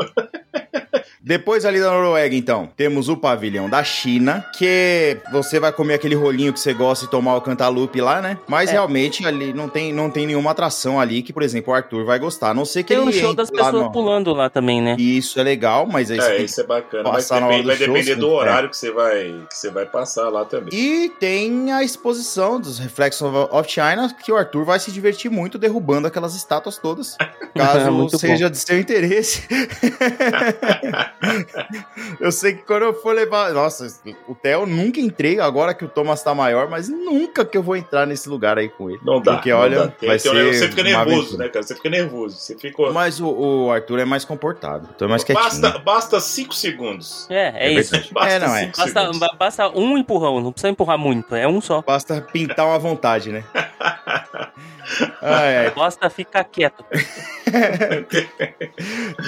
Depois ali da Noruega, então, temos o pavilhão da China, que você vai comer aquele rolinho que você gosta e tomar o cantaloupe lá, né? Mas É. realmente ali não tem, não tem nenhuma atração ali que, por exemplo, o Arthur vai gostar. A não ser que Tem um ele show entre das lá pessoas no- pulando lá também, né? E Isso é legal, mas aí É, tem isso é bacana. Mas depende- vai show, depender do é. horário que você vai, que você vai passar lá também. E tem a exposição dos Reflections of China, que o Arthur vai se divertir muito derrubando aquelas estátuas todas, (laughs) caso seja de seu interesse. (laughs) (laughs) eu sei que quando eu for levar. Nossa, o Theo nunca entrei, agora que o Thomas tá maior, mas nunca que eu vou entrar nesse lugar aí com ele. Não dá. Porque não olha, dá. Tem- vai ser você fica nervoso, aventura. né, cara? Você fica nervoso. Você fica. Mas o, o Arthur é mais comportado, então é mais quietinho. basta, basta cinco segundos. É, é, É isso. Basta É, não é. Basta, basta um empurrão, não precisa empurrar muito, é um só. Basta pintar uma vontade, né? Ai, ai. Basta ficar quieto. (laughs)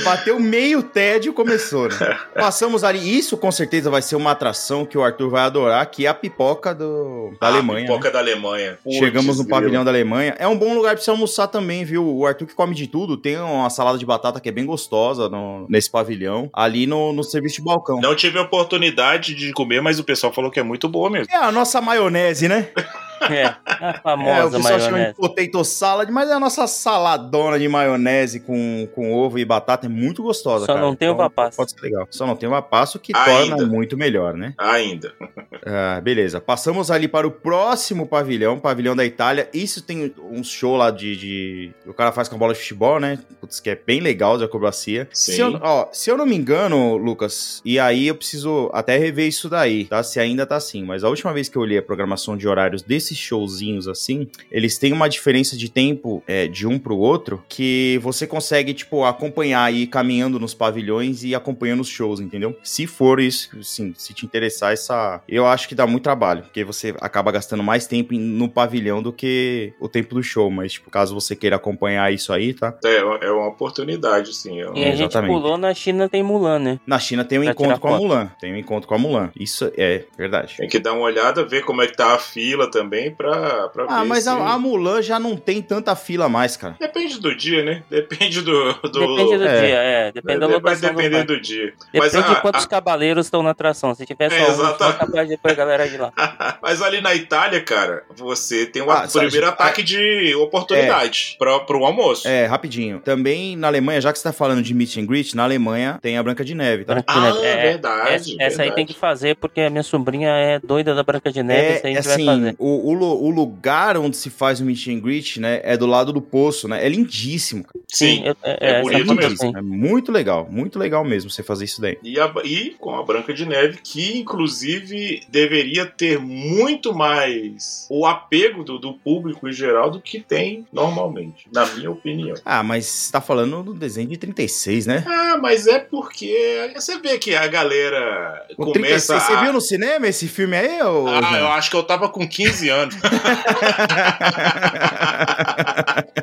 Bateu meio tédio, começou, né? Passamos ali. Isso com certeza vai ser uma atração que o Arthur vai adorar, que é a pipoca do, da Ah, Alemanha. Pipoca né? da Alemanha. Putz, Chegamos no pavilhão da Alemanha. É um bom lugar pra você almoçar também, viu? O Arthur que come de tudo. Tem uma salada de batata que é bem gostosa no- nesse pavilhão. Ali no, no serviço de balcão. Não tive a oportunidade de comer, mas o pessoal falou que é muito boa mesmo. É a nossa maionese, né? (laughs) (laughs) É, a É, o famosa pessoal chama de maionese. potato salad, mas é a nossa saladona de maionese com, com ovo e batata é muito gostosa, Só cara. não tem uva passa. Pode ser legal. Só não tem uva passa, o que Ainda. torna muito melhor, né? Ainda. (laughs) Ah, beleza. Passamos ali para o próximo pavilhão, pavilhão da Itália. Isso tem um show lá de, de- O cara faz com a bola de futebol, né? Putz, que é bem legal de acrobacia. Sim. Se eu, ó, se eu não me engano, Lucas, e aí eu preciso até rever isso daí, tá? Se ainda tá assim. Mas a última vez que eu olhei a programação de horários desse esses showzinhos assim, eles têm uma diferença de tempo é, de um pro outro que você consegue, tipo, acompanhar e ir caminhando nos pavilhões e acompanhando os shows, entendeu? Se for isso, sim, se te interessar essa. Eu acho que dá muito trabalho, porque você acaba gastando mais tempo em- no pavilhão do que o tempo do show. Mas, tipo, caso você queira acompanhar isso aí, tá? É, é uma oportunidade, sim. É um- E a gente Exatamente. pulou na China tem Mulan, né? Na China tem um Pra encontro com a foto. Mulan. Tem um encontro com a Mulan. Isso é verdade. Tem que dar uma olhada, ver como é que tá a fila também pra, pra Ah, ver mas se... a, a Mulan já não tem tanta fila mais, cara. Depende do dia, né? Depende do... do... Depende do é. dia, é. Depende da Vai depender do do dia. parque. Mas Depende a- de quantos cavaleiros estão na atração. Se tiver só É, um, é capaz de pôr a galera de lá. (laughs) Mas ali na Itália, cara, você tem o Ah, primeiro ah, ataque de oportunidade pra, pro almoço. É, rapidinho. Também na Alemanha, já que você tá falando de meet and greet, na Alemanha tem a Branca de Neve, tá? Branca de Ah. É, verdade. essa, essa aí verdade. tem que fazer porque a minha sobrinha é doida da Branca de Neve. essa aí a É, gente vai assim, fazer. o, o, o lugar onde se faz o meet and greet, né, é do lado do poço, né? É lindíssimo, cara. Sim. é, é essa bonito mesmo. tem. É muito legal, muito legal mesmo você fazer isso daí. E, a- e com a Branca de Neve, que inclusive deveria ter muito mais o apego do, do público em geral do que tem normalmente, na minha opinião. Ah, mas você tá falando do desenho de 36, né? Ah, mas é porque você vê que a galera O começa 36, você a... viu no cinema esse filme aí, ô? Ah, eu acho que eu tava com 15 anos. done. (laughs) (laughs)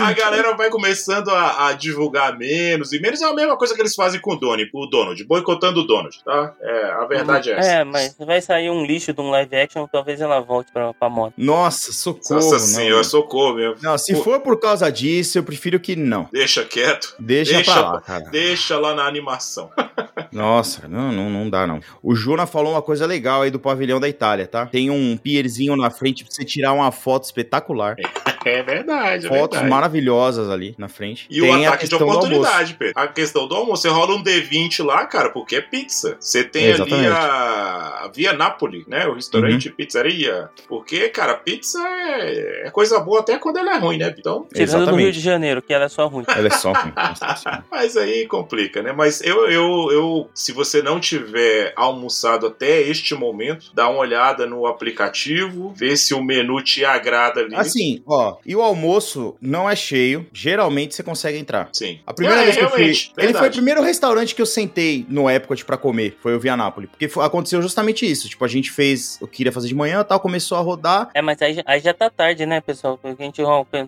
A galera vai começando a, a divulgar menos e menos é a mesma coisa que eles fazem com o Donald, o Donald, boicotando o Donald, tá? É, a verdade é essa. É, mas vai sair um lixo de um live action, talvez ela volte pra, pra moda. Nossa, socorro. Nossa não. senhora, socorro mesmo. Não, se Pô. for por causa disso, eu prefiro que não. Deixa quieto. Deixa, Deixa pra lá, cara. Deixa lá na animação. (laughs) Nossa, não, não, não dá, não. O Jona falou uma coisa legal aí do pavilhão da Itália, tá? Tem um pierzinho na frente pra você tirar uma foto espetacular. É verdade, é Fotos verdade. maravilhosas ali na frente. E Tem o a ataque de oportunidade, Pedro. A questão do almoço. Você rola um D20 lá, cara, porque é pizza. Você tem ali a, a Via Napoli, né? O restaurante Uhum. pizzaria. Porque, cara, pizza é, é coisa boa até quando ela é ruim, né? Então. Tirando do. Rio de Janeiro, que ela é só ruim. Ela é só ruim. (laughs) Mas aí complica, né? Mas eu, eu, eu, se você não tiver almoçado até este momento, dá uma olhada no aplicativo, vê se o menu te agrada ali. Assim, ó, e o almoço não é cheio. Geralmente você consegue entrar. Sim. A primeira É, vez que eu fui. realmente, Ele foi o verdade. primeiro restaurante que eu sentei no Epcot pra comer. Foi o Via Napoli. Porque foi- aconteceu justamente isso. Tipo, a gente fez. Eu queria fazer de manhã tal, começou a rodar. É, mas aí, já- aí já tá tarde, né, pessoal? Porque a gente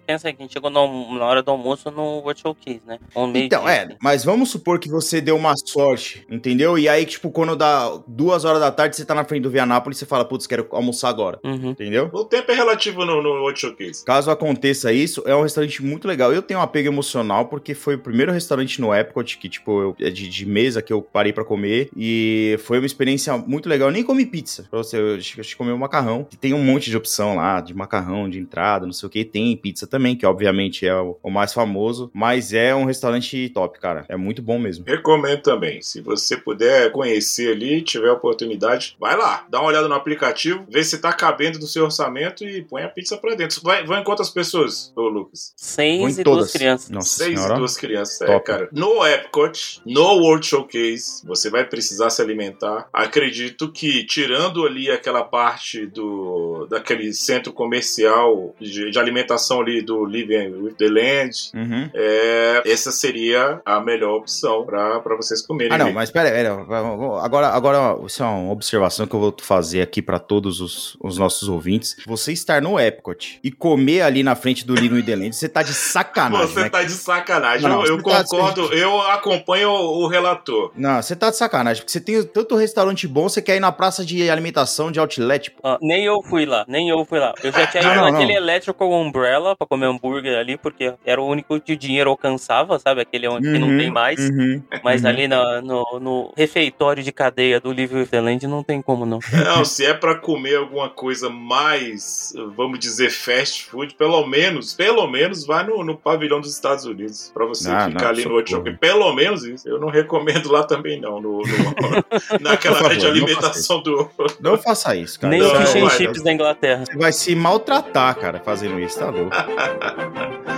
pensa que a gente chegou no- na hora do almoço no World Showcase, né? Meio Então, é, né? mas vamos supor que você deu uma sorte, entendeu? E aí, tipo, quando dá duas horas da tarde, você tá na frente do Via Napoli, você fala, putz, quero almoçar agora. Uhum. Entendeu? O tempo é relativo no, no World Showcase. Caso aconteça isso, é um restaurante muito legal. Eu tenho um apego emocional porque foi o primeiro restaurante no Epcot que, tipo, eu, é de, de mesa que eu parei pra comer e foi uma experiência muito legal. Eu nem comi pizza, pra você, eu eu comi um macarrão. E tem um monte de opção lá, de macarrão, de entrada, não sei o que. Tem pizza também, que obviamente é o, o mais famoso, mas é um restaurante top, cara. É muito bom mesmo. Recomendo também. Se você puder conhecer ali, tiver oportunidade, vai lá, dá uma olhada no aplicativo, vê se tá cabendo do seu orçamento e põe a pizza pra dentro. Vai, vai em quantas pessoas, ô Lucas? Seis e todas. duas crianças. Nossa Seis senhora. e duas crianças. É, Top. cara. No Epcot, no World Showcase, você vai precisar se alimentar. Acredito que, tirando ali aquela parte do daquele centro comercial de, de alimentação ali do Living with the Land, Uhum. é, essa seria a melhor opção pra pra vocês comerem. Ah, não, ali. mas pera, pera, agora, agora, isso é uma observação que eu vou fazer aqui pra todos os, os nossos ouvintes. Você estar no Epcot e comer ali na frente do with the Land, você tá de sacanagem, Você né? tá de sacanagem. Não, eu eu tá- concordo, eu acompanho o, o relator. Não, você tá de sacanagem, porque você tem tanto restaurante bom, você quer ir na praça de alimentação de outlet, pô. Ó, nem eu fui lá, nem eu fui lá. Eu já tinha (laughs) ido naquele. Electrical Umbrella pra comer hambúrguer ali, porque era o único que o dinheiro alcançava, sabe? Aquele onde que não Uhum, tem mais. uhum, Mas uhum. ali na- no, no refeitório de cadeia do with the Land não tem como não. Não, se é pra comer alguma coisa mais, vamos dizer, fast food, pelo menos, pelo menos vai no, no pavilhão dos Estados Unidos, pra você Ah, ficar não, ali no Shopping. Pelo menos isso. Eu não recomendo lá também não, no, no- (laughs) naquela de favor, não alimentação do... Não faça isso, cara. Nem Não, o Você fish and chips da Inglaterra. vai se maltratar, cara, fazendo isso, tá louco. (laughs)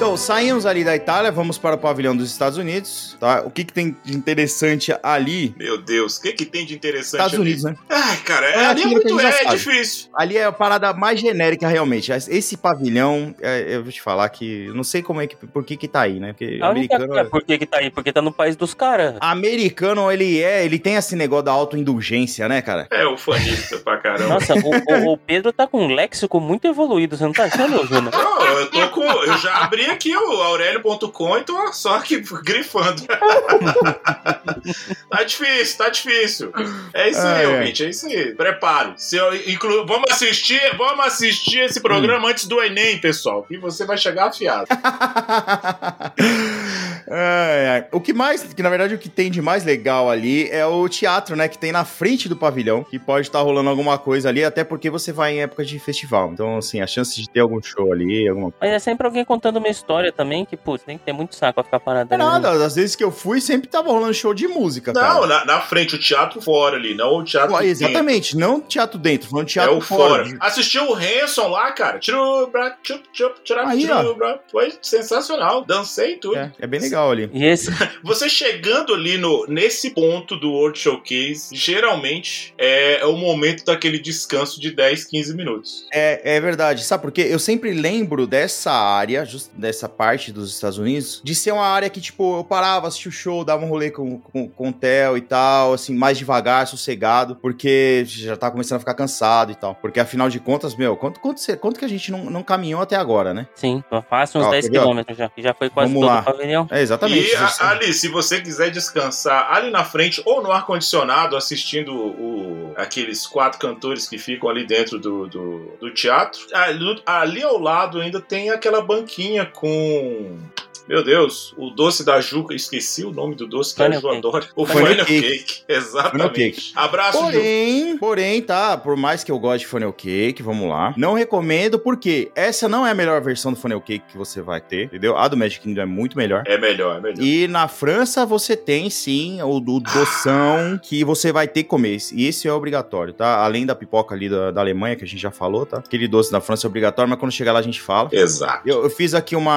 Então saímos ali da Itália, vamos para o pavilhão dos Estados Unidos, tá? O que, que tem de interessante ali? Meu Deus, o que, que tem de interessante Estados ali? Unidos, né? Ai, cara, É ali é aquilo que muito é, difícil. Ali é a parada mais genérica, realmente. Esse pavilhão, é, eu vou te falar que eu não sei como é que, por que que tá aí, né? Porque A única americano, coisa, por que que tá aí? Porque tá no país dos caras. americano, ele é, ele tem esse negócio da autoindulgência, né, cara? É, o fanista pra caramba. Nossa, o, o- o Pedro tá com um léxico muito evoluído, você não tá achando, Júnior? Não, eu tô com. Eu já abri aqui o Aurélio.com e tô só aqui (laughs) grifando. tá difícil, tá difícil. É isso aí, ai. ouvinte, é isso aí. Preparo. Se eu inclu... Vamos assistir, vamos assistir esse programa Hum. antes do Enem, pessoal. E você vai chegar afiado. (laughs) Ai. O que mais, que na verdade o que tem de mais legal ali é o teatro, né, que tem na frente do pavilhão, que pode estar rolando alguma coisa ali, até porque você vai em época de festival. Então, assim, a chance de ter algum show ali, alguma Mas é sempre alguém contando uma história também, que, putz, tem que ter muito saco pra ficar parado é ali. nada, às vezes que eu fui, sempre tava rolando show de música, Não, cara. na, na frente, o teatro fora ali, não o teatro dentro. Exatamente, não teatro dentro, falando É teatro o fora. fora. Assistiu o Hanson lá, cara. Tirubra, tchup, tchup, tchup, Aí, ó. tchurubra. Foi sensacional. Dancei e tudo. É, é bem legal ali. E esse, (laughs) Você chegando ali no, nesse ponto do World Showcase, geralmente é, o momento daquele descanso de 10, 15 minutos. É, é verdade, sabe por quê? Eu sempre lembro dessa área, just, dessa parte dos Estados Unidos, de ser uma área que, tipo, eu parava, assistia o show, dava um rolê com, com, com o Theo e tal, assim, mais devagar, sossegado, porque já tá começando a ficar cansado e tal. Porque afinal de contas, meu, quanto, quanto, quanto que a gente não, não caminhou até agora, né? sim, fácil uns Ó, 10 quer ver, ó? quilômetros já. que Já foi quase Vamos todo lá. o pavilhão. É, exatamente. E ali, se você quiser descansar ali na frente ou no ar-condicionado, assistindo o, aqueles quatro cantores que ficam ali dentro do, do, do teatro, ali, ali ao lado ainda tem aquela banquinha com. Meu Deus, o doce da Juca, esqueci o nome do doce que a Ju adora. O Funnel cake. Cake, (laughs) exatamente. Funnel cake. Abraço, Ju. Porém, porém, tá, por mais que eu goste de funnel cake, vamos lá. Não recomendo porque essa não é a melhor versão do funnel cake que você vai ter, entendeu? A do Magic Kingdom é muito melhor. É melhor, é melhor. E na França você tem sim o do doção que você vai ter que comer. E esse é obrigatório, tá? Além da pipoca ali da, da Alemanha, que a gente já falou, tá? Aquele doce da França é obrigatório, mas quando chegar lá a gente fala. Exato. Eu, eu fiz aqui uma,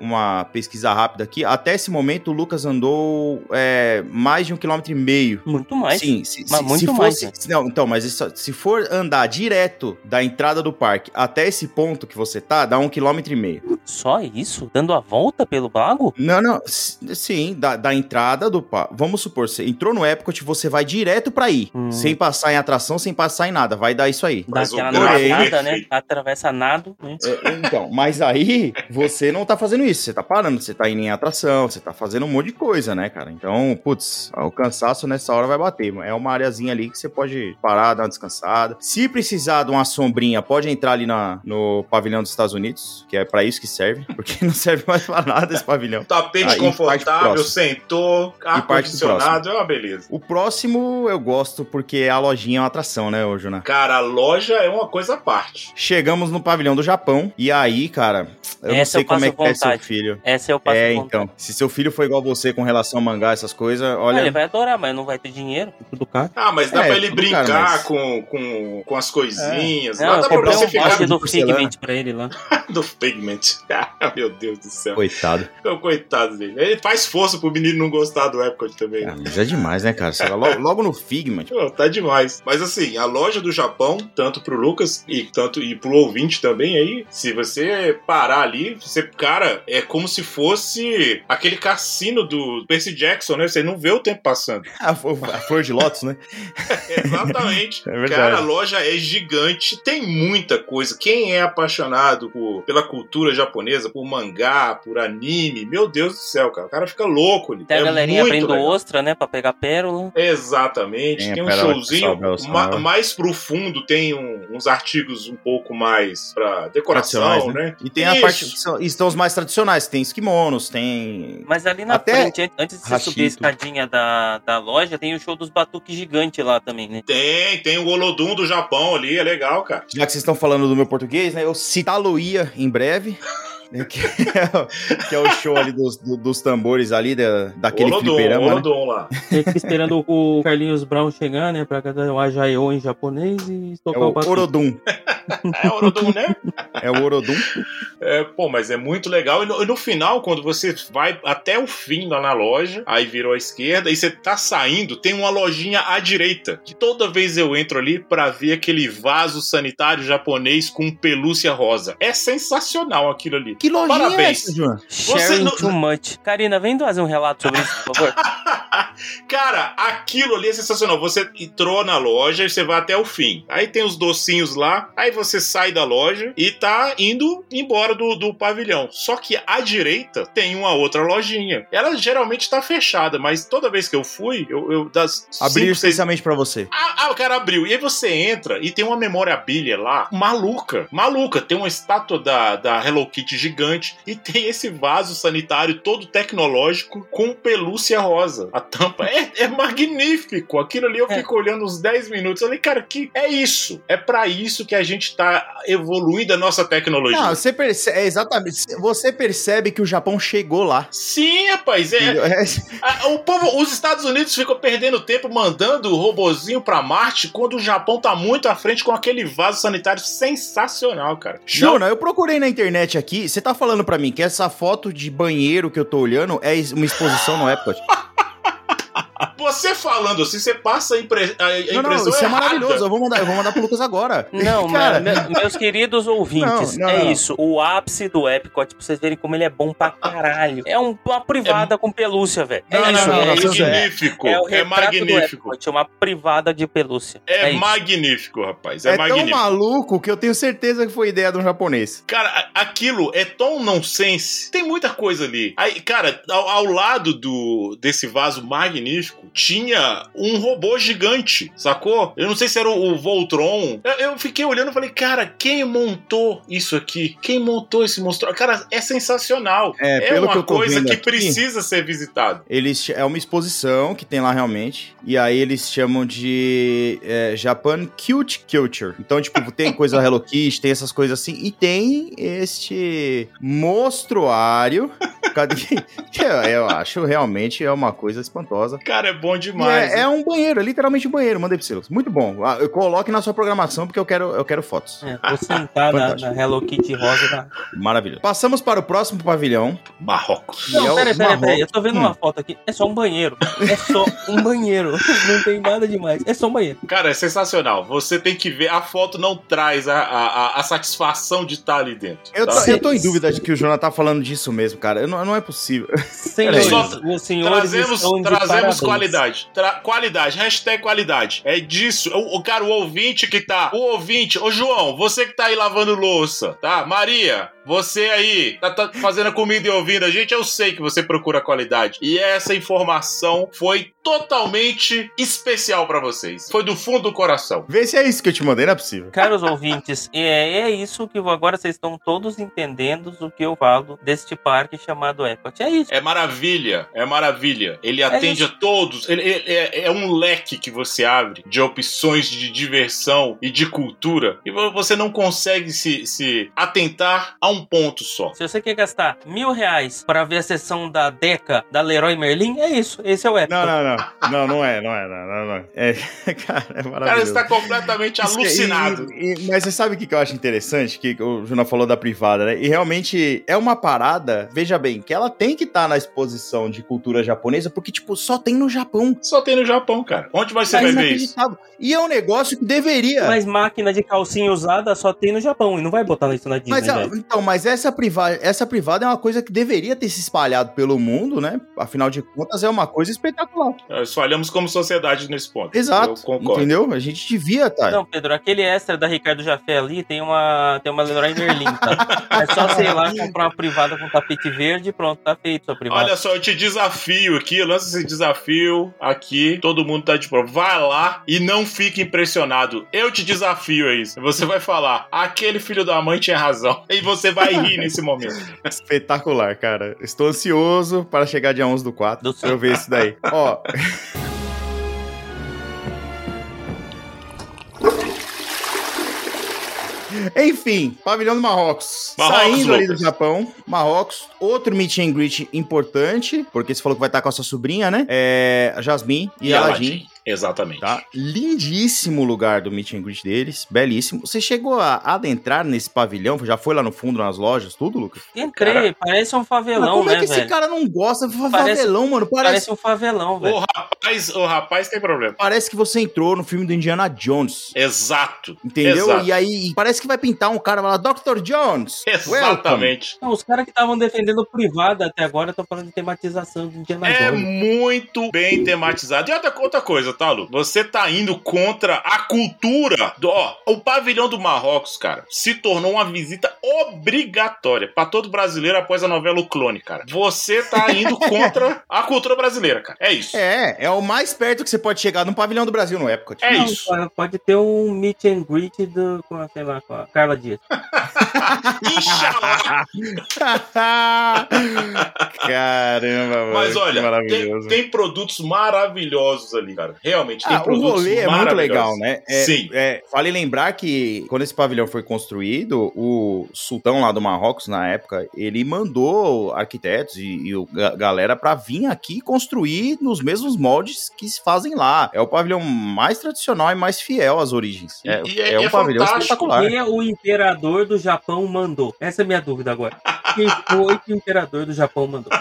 uma pesquisa rápida aqui. Até esse momento, o Lucas andou é, mais de um quilômetro e meio. Muito mais. Sim, se, Mas se- muito se mais, fosse. né? Não, então, mas isso- se for andar direto da entrada do parque até esse ponto que você tá, dá um quilômetro e meio. Só isso? Dando a volta pelo lago? Não, não, sim, da, da entrada do parque. Vamos supor, você entrou no Epcot, você vai direto pra ir. Hum. Sem passar em atração, sem passar em nada. Vai dar isso aí. Dá Mas aquela nadada, né? Atravessa nado. Né? É, então, mas aí você não tá fazendo isso. Você tá parando, você tá indo em atração, você tá fazendo um monte de coisa, né, cara? Então, putz, o cansaço nessa hora vai bater. É uma areazinha ali que você pode parar, dar uma descansada. Se precisar de uma sombrinha, pode entrar ali na, no pavilhão dos Estados Unidos, que é pra isso que serve, (laughs) porque não serve mais pra nada esse pavilhão. (laughs) Tapete Aí, parte confortável, sentou, parte do ar-condicionado, é uma beleza. O próximo eu gosto porque a lojinha é uma atração, né, ô Juna? Cara, a loja é uma coisa à parte. Chegamos no pavilhão do Japão e aí, cara, eu não Essa sei eu como é que é seu vontade. filho. Essa eu passo É, vontade. então. Se seu filho for igual você com relação a mangá, essas coisas, Ah, olha. ele vai adorar, mas não vai ter dinheiro. Tudo caro. Ah, mas dá É, pra ele brincar caro, mas- com, com, com as coisinhas. Não, Lá eu dá pra você um ficar do. Figment pra ele lá. (laughs) do Pigment. Ah, meu Deus do céu. Coitado. Ô, Coitado dele. Ele faz força pro menino não gostar do Epcot também. Ah, mas é demais, né, cara? Logo, logo no Figment. Pô, tá demais. Mas assim, a loja do Japão, tanto pro Lucas e tanto e pro ouvinte também aí, se você parar ali, você, cara, é como se fosse aquele cassino do Percy Jackson, né? Você não vê o tempo passando. (laughs) A, flor- a flor de lótus, né? (laughs) Exatamente. (laughs) É verdade. Cara, a loja é gigante, tem muita coisa. Quem é apaixonado por, pela cultura japonesa, por mangá, por anime, meu Deus do céu, cara. O cara fica louco ali. Tem a é galerinha muito abrindo legal. ostra, né? Pra pegar pérola. Exatamente. Tem a Tem um showzinho ma- né? mais profundo, tem um- uns artigos um pouco mais pra decoração, Tradicionais, né? E tem a Isso. parte. Estão os mais tradicionais. Tem os kimonos, tem. Mas ali na Até frente, an- antes de você Hashito. subir a escadinha da, da loja, tem o show dos batuques gigante lá também, né? Tem, tem o Olodum do Japão ali, é legal, cara. Já que vocês estão falando do meu português, né? Eu citá-lo-ia em breve. Né, Que é, o- que é o show ali dos, do- dos tambores ali, da, daquele Olodum, fliperama, né? Olodum lá. Ele fica esperando o Carlinhos Brown chegar, né? Pra cantar o Ajaio em japonês e É tocar o o batuque. Orodum. (laughs) é Orodum, né? É o Orodum. É, pô, mas é muito legal. E no, e no final, quando você vai até o fim lá na loja, aí virou à esquerda, e você tá saindo, tem uma lojinha à direita. Que toda vez eu entro ali pra ver aquele vaso sanitário japonês com pelúcia rosa. É sensacional aquilo ali. Que lojinha é Parabéns. essa, João? Sharing não- too much. Karina, vem fazer um relato sobre isso, por favor. (laughs) Cara, aquilo ali é sensacional. Você entrou na loja e você vai até o fim. Aí tem os docinhos lá, aí você sai da loja e tá indo embora do, do pavilhão. Só que à direita tem uma outra lojinha. Ela geralmente tá fechada, mas toda vez que eu fui, eu, eu das Abriu cinco, seis especialmente pra você. ah, ah, o cara abriu. E aí você entra e tem uma memorabilia lá, maluca. Maluca. Tem uma estátua da, da Hello Kitty gigante e tem esse vaso sanitário todo tecnológico com pelúcia rosa. A tampa é, é magnífico. Aquilo ali eu É. fico olhando uns 10 minutos. Eu falei, cara, que é isso. É pra isso que a gente tá evoluindo a nossa tecnologia. Não, você percebe, é exatamente. Você percebe que o Japão chegou lá. Sim, rapaz. É, É, Ah, O povo, os Estados Unidos ficam perdendo tempo mandando o robozinho pra Marte quando o Japão tá muito à frente com aquele vaso sanitário sensacional, cara. Juna, eu procurei na internet aqui. Você tá falando pra mim que essa foto de banheiro que eu tô olhando é uma exposição no Epcot? (laughs) você falando assim, você passa a, impre- a- a Não, não, impressão isso é errada. maravilhoso. Eu vou mandar, eu vou mandar pro Lucas agora. (laughs) Não, Cara, me- me- meus queridos ouvintes, Não, não, é não. isso. O ápice do Epcot, pra vocês verem como ele é bom pra caralho. É um- uma privada com pelúcia, velho. É isso, não, é magnífico. É É, o retrato magnífico. do Epcot, uma privada de pelúcia. É, isso. magnífico, rapaz. É, É, tão magnífico. maluco que eu tenho certeza que foi ideia de um japonês. Cara, aquilo é tão nonsense. Tem muita coisa ali. Aí, cara, ao, ao lado do desse vaso magnífico, tinha um robô gigante, sacou? Eu não sei se era o, o Voltron. Eu, eu fiquei olhando e falei, cara, quem montou isso aqui? Quem montou esse monstro? Cara, é sensacional. É, É, uma que coisa que aqui- precisa ser visitada. Eles é uma exposição que tem lá realmente. E aí eles chamam de é, Japan Cute Culture. Então, tipo, tem (laughs) coisa Hello Kitty, tem essas coisas assim. E tem este monstruário. Que (laughs) eu, eu acho realmente é uma coisa espantosa. Cara, é bom E demais. é, é um banheiro, é literalmente um banheiro. Mandei pra você. Lucas. Muito bom. Ah, eu Coloque na sua programação porque eu quero, eu quero fotos. É, vou sentar na, na Hello Kitty rosa. Na... Maravilhoso. Passamos para o próximo pavilhão. Marrocos. é Não, peraí, peraí, peraí. Eu tô vendo Hum. uma foto aqui. É só um banheiro. É só um banheiro. (laughs) Não tem nada demais. É só um banheiro. Cara, é sensacional. Você tem que ver. A foto não traz a, a, a- a satisfação de estar ali dentro. Eu tá? tô, eu tô em dúvida de que o Jonathan tá falando disso mesmo, cara. Eu não, não é possível. Senhores, Só os senhores Trazemos, estão de trazemos. Qualidade. Tra- qualidade, hashtag qualidade. É disso. O, o cara, o ouvinte que tá. O ouvinte. Ô, João, você que tá aí lavando louça, tá? Maria, você aí tá, tá fazendo a comida e ouvindo a gente, eu sei que você procura qualidade. E essa informação foi totalmente especial pra vocês. Foi do fundo do coração. Vê se é isso que eu te mandei, não é possível. Caros ouvintes, é, é isso que agora vocês estão todos entendendo o que eu falo deste parque chamado Epcot. É isso. É maravilha, é maravilha. Ele atende a todos. Ele, ele- é, é um leque que você abre de opções de diversão e de cultura. E vo- você não consegue se, se atentar a um ponto só. Se você quer gastar mil reais para ver a sessão da Deca da Leroy Merlin, é isso. Esse é o Epcot. Não, não, não. Não, não é, não é, não, não, não. É, (laughs) cara, é O cara maravilhoso. está completamente Isso- alucinado. e- e- mas você sabe o que eu acho interessante? Que o Juna falou da privada, né? E realmente é uma parada, veja bem, que ela tem que estar na exposição de cultura japonesa, porque, tipo, só tem no Japão. Só tem no Japão, cara. Onde vai você É vai ver isso? E é um negócio que deveria. Mas máquina de calcinha usada só tem no Japão e não vai botar isso na Disney, Mas, a- velho. então, mas essa privada, essa privada é uma coisa que deveria ter se espalhado pelo mundo, né? Afinal de contas, é uma coisa espetacular. Nós falhamos como sociedade nesse ponto. Exato. Eu concordo. Entendeu? A gente devia, tá? Não, Pedro, aquele extra da Ricardo Jafé ali tem uma, tem uma Leroy Merlin, tá? É só, sei lá, comprar uma privada com tapete verde e pronto, tá feito sua privada. Olha só, eu te desafio aqui, eu lanço esse desafio aqui, todo mundo tá de prova. Vai lá e não fique impressionado. Eu te desafio a isso. Você vai falar, aquele filho da mãe tinha razão. E você vai rir nesse momento. (laughs) Espetacular, cara. Estou ansioso para chegar dia 11 do 4 Do pra eu ver isso daí. (laughs) Ó. Enfim, pavilhão do Marrocos. Marrocos, Saindo ali do. Japão, Marrocos, outro meet and greet importante, porque você falou que vai estar com a sua sobrinha, né? É a Jasmine e, E a Aladdin. Exatamente. Tá? Lindíssimo lugar do meet and greet deles, belíssimo. Você chegou a adentrar nesse pavilhão? Já foi lá no fundo nas lojas, tudo, Lucas? Entrei, Cara, parece um Mas favelão, como né, é que esse velho? cara não gosta de Parece- favelão, mano? Parece, Parece um favelão, velho. O rapaz, o rapaz tem problema. parece que você entrou no filme do Indiana Jones. Exato. Entendeu? Exato. E aí parece que vai pintar um cara lá, Dr. Jones. welcome." Exatamente. Não, os caras que estavam defendendo privada até agora estão falando de tematização de Indiana É Jones. muito bem tematizado. E outra, outra coisa, tá, Lu? Você tá indo contra a cultura. Do, ó, o pavilhão do Marrocos, cara, se tornou uma visita obrigatória pra todo brasileiro após a novela O Clone, cara. Você tá indo (laughs) contra a cultura brasileira, cara. É isso. É, é o mais perto que você pode chegar num pavilhão do Brasil no Epcot. É Não, isso. pode- Pode ter um meet and greet do, com, a, sei lá, com a Carla Dias. (laughs) (laughs) Inxalá. Caramba, mano. Mas que olha, tem, tem produtos maravilhosos ali, cara. Realmente, tem Ah, o produtos rolê é muito legal, né? É, Sim. é, vale lembrar que quando esse pavilhão foi construído, o sultão lá do Marrocos, na época, ele mandou arquitetos e, e o, ga- galera pra vir aqui construir nos mesmos moldes que se fazem lá. É o pavilhão mais tradicional e mais fiel às origens. É, e é- é um é pavilhão espetacular. Quem é o imperador do Japão mandou? Essa é a minha dúvida agora. (laughs) Quem foi que o imperador do Japão mandou?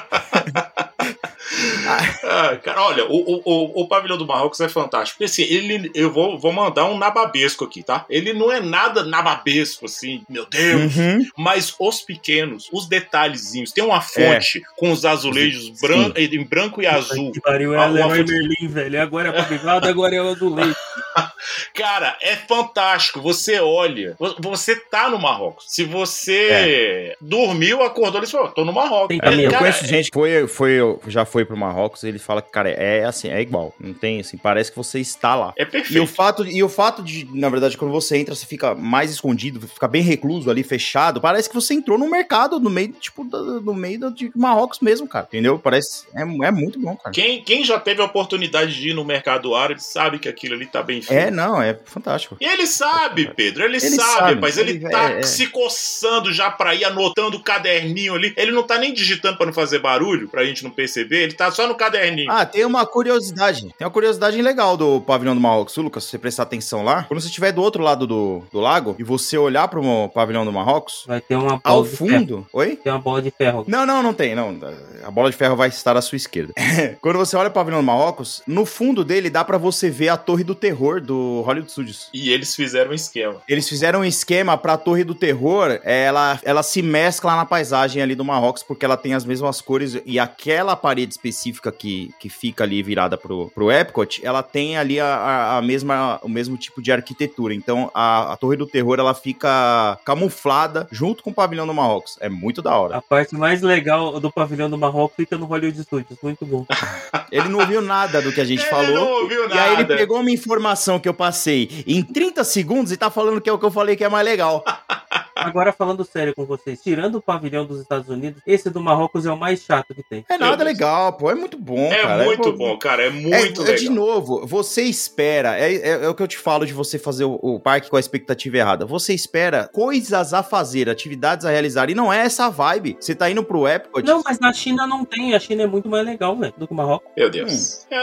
Ah, cara, olha, o, o, o, pavilhão do Marrocos é fantástico. Porque assim, ele, eu vou, vou mandar um nababesco aqui, tá? Ele não é nada nababesco, assim, meu Deus. Uhum. Mas os pequenos, os detalhezinhos, tem uma fonte com os azulejos bran- em branco e azul. Que pariu, é Ah, a Leroy foto- Merlin, velho. Agora é pra privada, agora é o do leite. (laughs) Cara, é fantástico. Você olha, vo- você tá no Marrocos. Se você dormiu, acordou e falou, tô no Marrocos. Tem É, caminho. Eu cara, conheço gente que foi, foi, já foi pro Marrocos ele fala que, cara, é assim, é igual. Não tem assim, parece que você está lá. é E o, perfeito. fato, e o fato de, na verdade, quando você entra, você fica mais escondido, fica bem recluso ali, fechado. Parece que você entrou no mercado, no meio, tipo, do, no meio do- de Marrocos mesmo, cara. Entendeu? Parece. É, é muito bom, cara. Quem, quem já teve a oportunidade de ir no mercado árabe sabe que aquilo ali tá bem feito. É, não, é fantástico. E ele sabe, Pedro, ele, Ele sabe, sabe, mas ele, ele- tá é, é. se coçando já pra ir anotando o caderninho ali. Ele não tá nem digitando pra não fazer barulho, pra gente não perceber, ele tá só no caderninho. Ah, tem uma curiosidade. Tem uma curiosidade legal do pavilhão do Marrocos, Lucas, se você prestar atenção lá. Quando você estiver do outro lado do, do lago e você olhar pro pavilhão do Marrocos, Vai ter uma bola ao de ferro. fundo. Oi? Tem uma bola de ferro. Não, não, não tem, não. A bola de ferro vai estar à sua esquerda. (laughs) Quando você olha o pavilhão do Marrocos, no fundo dele dá pra você ver a Torre do Terror do Hollywood Studios. E eles fizeram um esquema. Eles fizeram um esquema pra Torre do Terror, ela, ela se mescla na paisagem ali do Marrocos, porque ela tem as mesmas cores e aquela parede específica que, que fica ali virada pro, pro Epcot, ela tem ali a, a, mesma, o mesmo tipo de arquitetura. Então a, a Torre do Terror ela fica camuflada junto com o pavilhão do Marrocos. É muito da hora. A parte mais legal do pavilhão do Marrocos fica no Hollywood Studios. Muito bom. (laughs) Ele não ouviu nada do que a gente Ele falou. não ouviu E nada. aí ele pegou uma informação que eu passei em 30 segundos e tá falando que é o que eu falei que é mais legal. (laughs) Agora falando sério com vocês, tirando o pavilhão dos Estados Unidos, esse do Marrocos é o mais chato que tem. É nada legal, pô. É muito bom, É cara. muito pô, bom, cara. É É, muito é, legal. de novo, você espera, é, é- é o que eu te falo de você fazer o, o parque com a expectativa errada. Você espera coisas a fazer, atividades a realizar, e não é essa vibe. Você tá indo pro Epcot. Não, mas na China não tem. A China é muito mais legal, velho, do que o Marrocos. Meu Deus. É,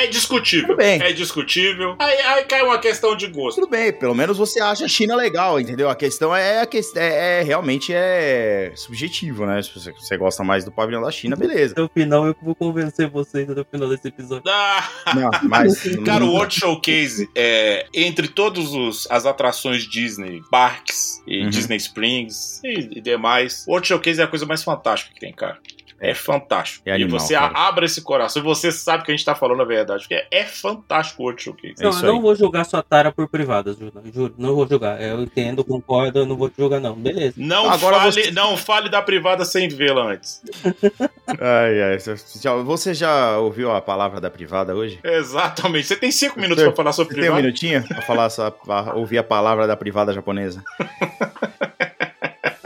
é- é discutível. Tudo bem. É discutível. Aí, aí cai uma questão de gosto. Tudo bem, pelo menos você acha a China legal, entendeu? A questão é, a questão é, é realmente é subjetivo, né? Se você, você gosta mais do pavilhão da China, beleza. Até o final eu vou convencer vocês até o final desse episódio. Ah, Não, mas. (laughs) Cara, o World Showcase, é, entre todas as atrações Disney, parques e Uhum. Disney Springs e, e demais, o World Showcase é a coisa mais fantástica que tem, cara. É fantástico. É animal, e você cara. abre esse coração e você sabe que a gente tá falando a verdade. Porque é, é fantástico o World Showcase. É não, isso eu não aí. vou julgar sua tara por privadas, Juro. Juro, não vou julgar. Eu entendo, concordo, eu não vou te julgar, não. Beleza. Não, Agora fale, você- não fale da privada sem vê-la antes. (laughs) Ai, ai, você já- você já ouviu a palavra da privada hoje? Exatamente. Você tem cinco minutos Você- pra falar sobre Você tem um privada? minutinho pra falar pra ouvir a palavra da privada japonesa? (laughs)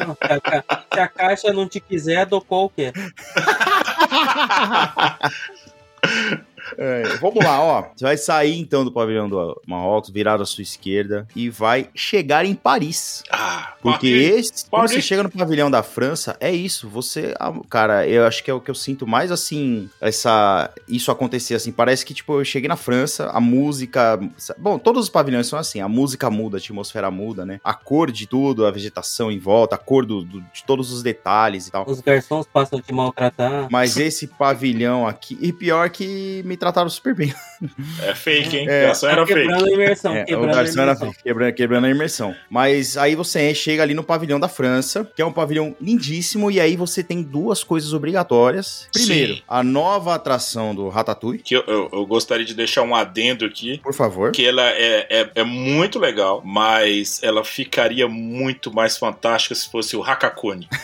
Se, a, se a caixa não te quiser, dou qualquer. (laughs) É, vamos lá, ó. Você vai sair então do pavilhão do Marrocos, virado à sua esquerda e vai chegar em Paris. Ah, Porque Paris. esse, quando Paris. você chega no pavilhão da França, é isso. Você, cara, eu acho que é o que eu sinto mais assim, essa isso acontecer assim. Parece que tipo eu cheguei na França, a música, bom, todos os pavilhões são assim, a música muda, a atmosfera muda, né? A cor de tudo, a vegetação em volta, a cor do, do- de todos os detalhes e tal. Os garçons passam de maltratar. Mas esse pavilhão aqui, e pior que me trataram super bem. É fake, hein? É, É, Essa era fake. quebrando a imersão. É, quebrando a garçom era imersão. quebrando, quebrando a imersão. Mas aí você chega ali no pavilhão da França, que é um pavilhão lindíssimo, e aí você tem duas coisas obrigatórias. Primeiro, Sim. a nova atração do Ratatouille, Que eu, eu- eu gostaria de deixar um adendo aqui. por favor. Que ela é, é, é muito legal, mas ela ficaria muito mais fantástica se fosse o Hakakuni. (laughs)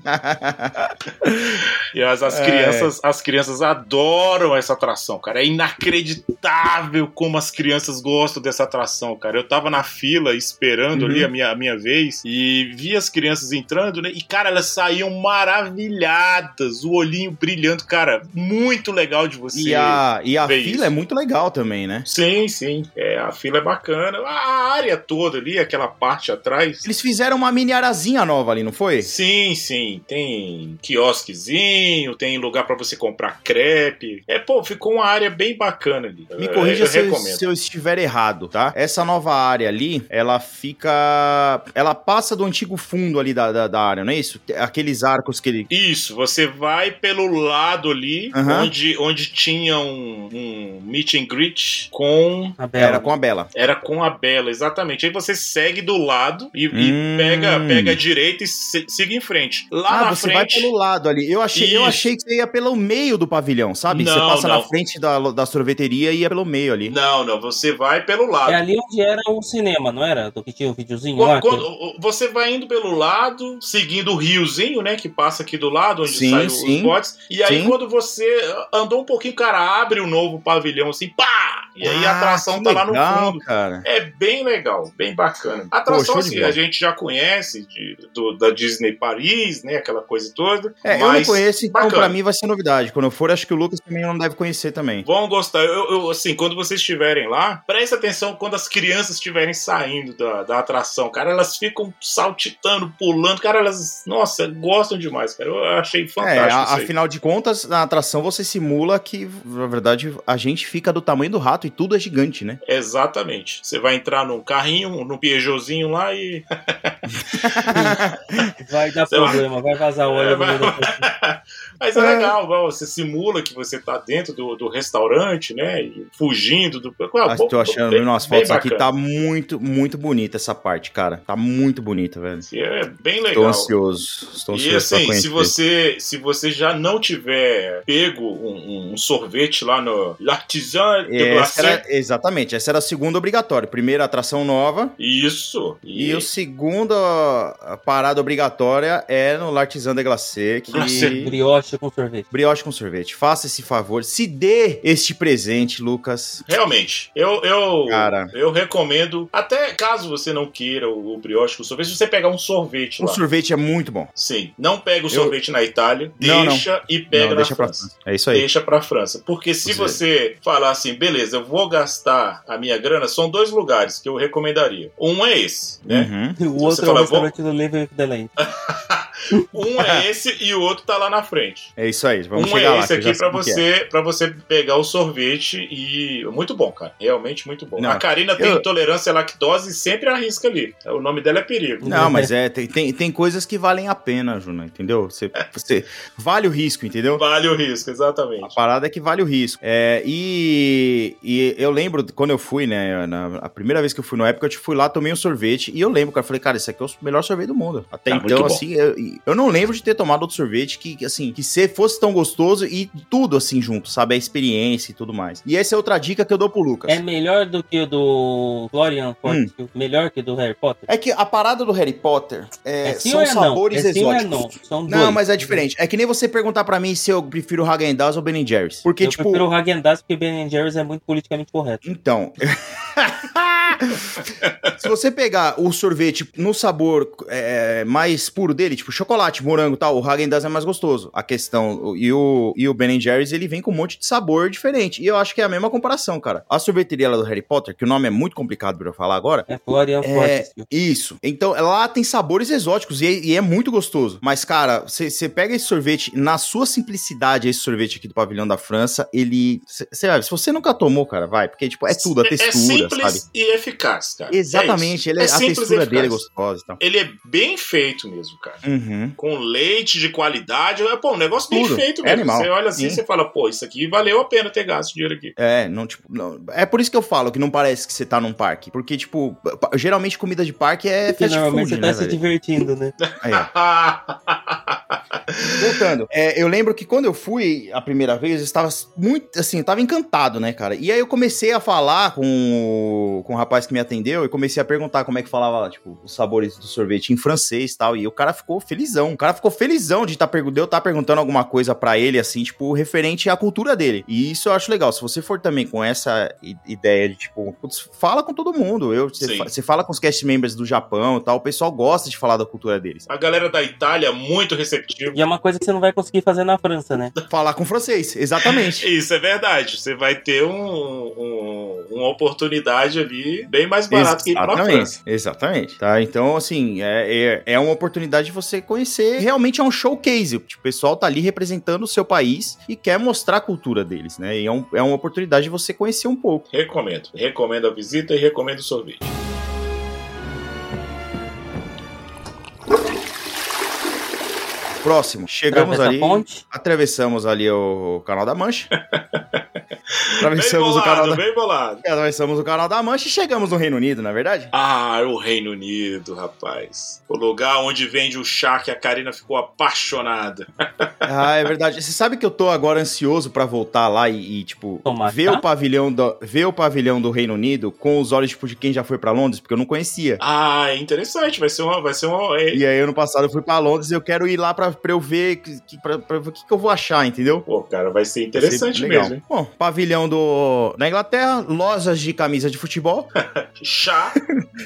(laughs) E as, as É. crianças, as crianças adoram essa atração, cara. É inacreditável como as crianças gostam dessa atração, cara. Eu tava na fila esperando Uhum. ali a minha, a minha vez e vi as crianças entrando, né? E, cara, elas saíam maravilhadas, o olhinho brilhando, cara. Muito legal de você. E a, e a fila isso. é muito legal também, né? Sim, sim. É, a fila é bacana. A área toda ali, aquela parte atrás. Eles fizeram uma mini arazinha nova ali, não foi? Sim, sim. Tem quiosquezinho, tem lugar pra você comprar crepe. É, pô, ficou uma área bem bacana ali. Me É, corrija eu se eu, recomendo. se eu estiver errado, tá? Essa nova área ali, ela fica. Ela passa do antigo fundo ali da, da, da área, não é isso? Aqueles arcos que ele. Isso, você vai pelo lado ali, Aham. onde, onde tinha um, um meet and greet com. A Bela. Era com a Bela. Era com a Bela, exatamente. Aí você segue do lado e, e Hum. pega, pega a direita e se- siga em frente. Lá Ah, na você vai frente. pelo lado ali. Eu achei, eu achei que você ia pelo meio do pavilhão, sabe? você Não, passa não. na frente da, da sorveteria e ia pelo meio ali. Não, não, você vai pelo lado. É ali onde era o cinema, não era? Do que tinha o videozinho Quando- lá? que- quando- você vai indo pelo lado, seguindo o riozinho, né? Que passa aqui do lado, onde Sim, saem os sim. botes. E aí, Sim. quando você andou um pouquinho, cara, abre o novo pavilhão assim, pá! E aí a Ah, atração que tá lá no legal, fundo. cara. É bem legal, bem bacana. A atração, de assim, a gente já conhece de- do- da Disney Paris, né? Aquela coisa toda. É, eu não mas conheço, então bacana. pra mim vai ser novidade. Quando eu for, acho que o Lucas também não deve conhecer também. Vão gostar. Eu, eu, assim, quando vocês estiverem lá, preste atenção quando as crianças estiverem saindo da, da atração. Cara, elas ficam saltitando, pulando. Cara, elas, nossa, gostam demais, cara. Eu achei É, fantástico a- isso aí. afinal de contas, na atração você simula que, na verdade, a gente fica do tamanho do rato e tudo é gigante, né? Exatamente. Você vai entrar num carrinho, num Peugeotzinho lá e. (laughs) (laughs) Vai dar Sei lá. problema, vai vazar óleo É, no vai- meio (laughs) da Mas é, É. legal, vai, você simula que você tá dentro do, do restaurante, né? E fugindo do. Ah, Ah, tô achando, bem- bem fotos aqui, tá muito, muito bonita essa parte, cara. Tá muito bonita, velho. É bem Estou legal. ansioso. Estou E ansioso pra assim, se você, se você já não tiver pego um, um sorvete lá no L'Artisan de Essa Glacé, era, exatamente, essa era a segunda obrigatória. Primeira atração nova. isso. E, o segundo a parada obrigatória é no L'Artisan de Glacé, que... Glacé. brioche com sorvete. Brioche com sorvete. Faça esse favor. Se dê este presente, Lucas. Realmente, eu, eu, Cara. eu recomendo, até caso você não queira o, o brioche com sorvete, se você pegar um sorvete O lá. sorvete é muito bom. Sim, não pega o Eu- sorvete na Itália, Não, deixa e pega Não, na França. França. É isso aí. Deixa pra França. Porque se Você- você falar assim, beleza, eu vou gastar a minha grana, são dois lugares que eu recomendaria. Um é esse, né? Uhum. E o Você outro é fala, o restaurante do Level da Lente. Um é esse e o outro tá lá na frente. É isso aí. Vamos um chegar é lá. esse que eu aqui é. você, pra você pegar o sorvete e. Muito bom, cara. Realmente muito bom. Não, a Karina tem eu- intolerância à lactose e sempre arrisca ali. O nome dela é perigo. Não, mas é, tem, tem, tem coisas que valem a pena, Juna, entendeu? Você, (laughs) você vale o risco, entendeu? Vale o risco, A exatamente. parada é que vale o risco. É, e, e eu lembro quando eu fui, né? Na, a primeira vez que eu fui no Epcot, eu fui lá, tomei um sorvete. E eu lembro, cara, eu falei, cara, esse aqui é o melhor sorvete do mundo. Até muito então, assim, eu, eu não lembro de ter tomado outro sorvete que, que, assim, que se fosse tão gostoso e tudo assim junto, sabe? A experiência e tudo mais. E essa é outra dica que eu dou pro Lucas. É melhor do que o do Florian Fortescue? Melhor que o do Harry Potter? É que a parada do Harry Potter é, É são é não? sabores É sim ou é exóticos. não? São Não, dois. mas é diferente. É que nem você perguntar pra mim se eu prefiro Häagen-Dazs ou Ben Jerry's. Porque, eu tipo... prefiro o Häagen-Dazs porque Ben Jerry's é muito politicamente correto. Então... (laughs) Se você pegar o sorvete no sabor é, mais puro dele, tipo chocolate, morango e tal, o Häagen-Dazs é mais gostoso. A questão, e o, e o Ben Jerry's, ele vem com um monte de sabor diferente. E eu acho que é a mesma comparação, cara. A sorveteria lá do Harry Potter, que o nome é muito complicado pra eu falar agora, É Florian É, Forte. isso. Então, lá tem sabores exóticos e é, e é muito gostoso. Mas, cara, você pega esse sorvete, na sua simplicidade, esse sorvete aqui do Pavilhão da França, ele. Você vai, se você nunca tomou, cara, vai, porque, tipo, é tudo, a É textura, simples sabe? e eficaz, cara. Exatamente, É ele, é- isso. a simples e textura dele é gostosa e tal. Ele é bem feito mesmo, cara. Uhum. Com leite de qualidade. É, pô, um negócio bem Tudo. feito É mesmo. animal. Você olha assim e você fala, pô, isso aqui valeu a pena ter gasto dinheiro aqui. É, não, tipo, não- é por isso que eu falo que não parece que você tá num parque. Porque, tipo, geralmente comida de parque é Porque fast normalmente food, você tá né, se velho? divertindo, né? Aí. (laughs) Voltando, é, eu lembro que quando eu fui a primeira vez, eu estava muito, assim, eu tava encantado, né, cara? E aí eu comecei a falar com o, com o rapaz que me atendeu e comecei a perguntar como é que falava, tipo, os sabores do sorvete em francês e tal. E o cara ficou felizão. O cara ficou felizão de tá, pergu- de eu estar perguntando alguma coisa pra ele, assim, tipo, referente à cultura dele. E isso eu acho legal. Se você for também com essa ideia de, tipo, putz, fala com todo mundo. Eu, você, fa- você fala com os cast members do Japão e tal, o pessoal gosta de falar da cultura deles. A galera da Itália, muito receptiva. E é uma coisa que você não vai conseguir fazer na França, né? (laughs) Falar com francês, exatamente. (laughs) Isso é verdade. Você vai ter um, um- uma oportunidade ali bem mais barata que ir pra Exatamente, França. exatamente. Tá? Então, assim, é, é, é uma oportunidade de você conhecer. Realmente é um showcase. O pessoal tá ali representando o seu país e quer mostrar a cultura deles, né? E é, um- é uma oportunidade de você conhecer um pouco. Recomendo. Recomendo a visita e recomendo o sorvete. Próximo, chegamos ali. ponte. Atravessamos ali o Canal da Mancha. (laughs) Bem atravessamos o Canal bolado, da... bem bolado. Atravessamos o Canal da Mancha e chegamos no Reino Unido, na é verdade? Ah, o Reino Unido, rapaz. O lugar onde vende o chá que a Karina ficou apaixonada. (laughs) Ah, é verdade. Você sabe que eu tô agora ansioso pra voltar lá e, e, tipo, Tomar ver chá? o pavilhão do, ver o pavilhão do Reino Unido com os olhos tipo de quem já foi pra Londres, porque eu não conhecia. Ah, é interessante. Vai ser uma. Vai ser uma é- E aí ano passado eu fui pra Londres e eu quero ir lá pra, pra eu ver que, que, pra, pra ver o que, que eu vou achar, entendeu? Pô, cara, vai ser Vai ser interessante mesmo, hein? Bom, pavilhão do da Inglaterra, lojas de camisa de futebol. (laughs) Chá,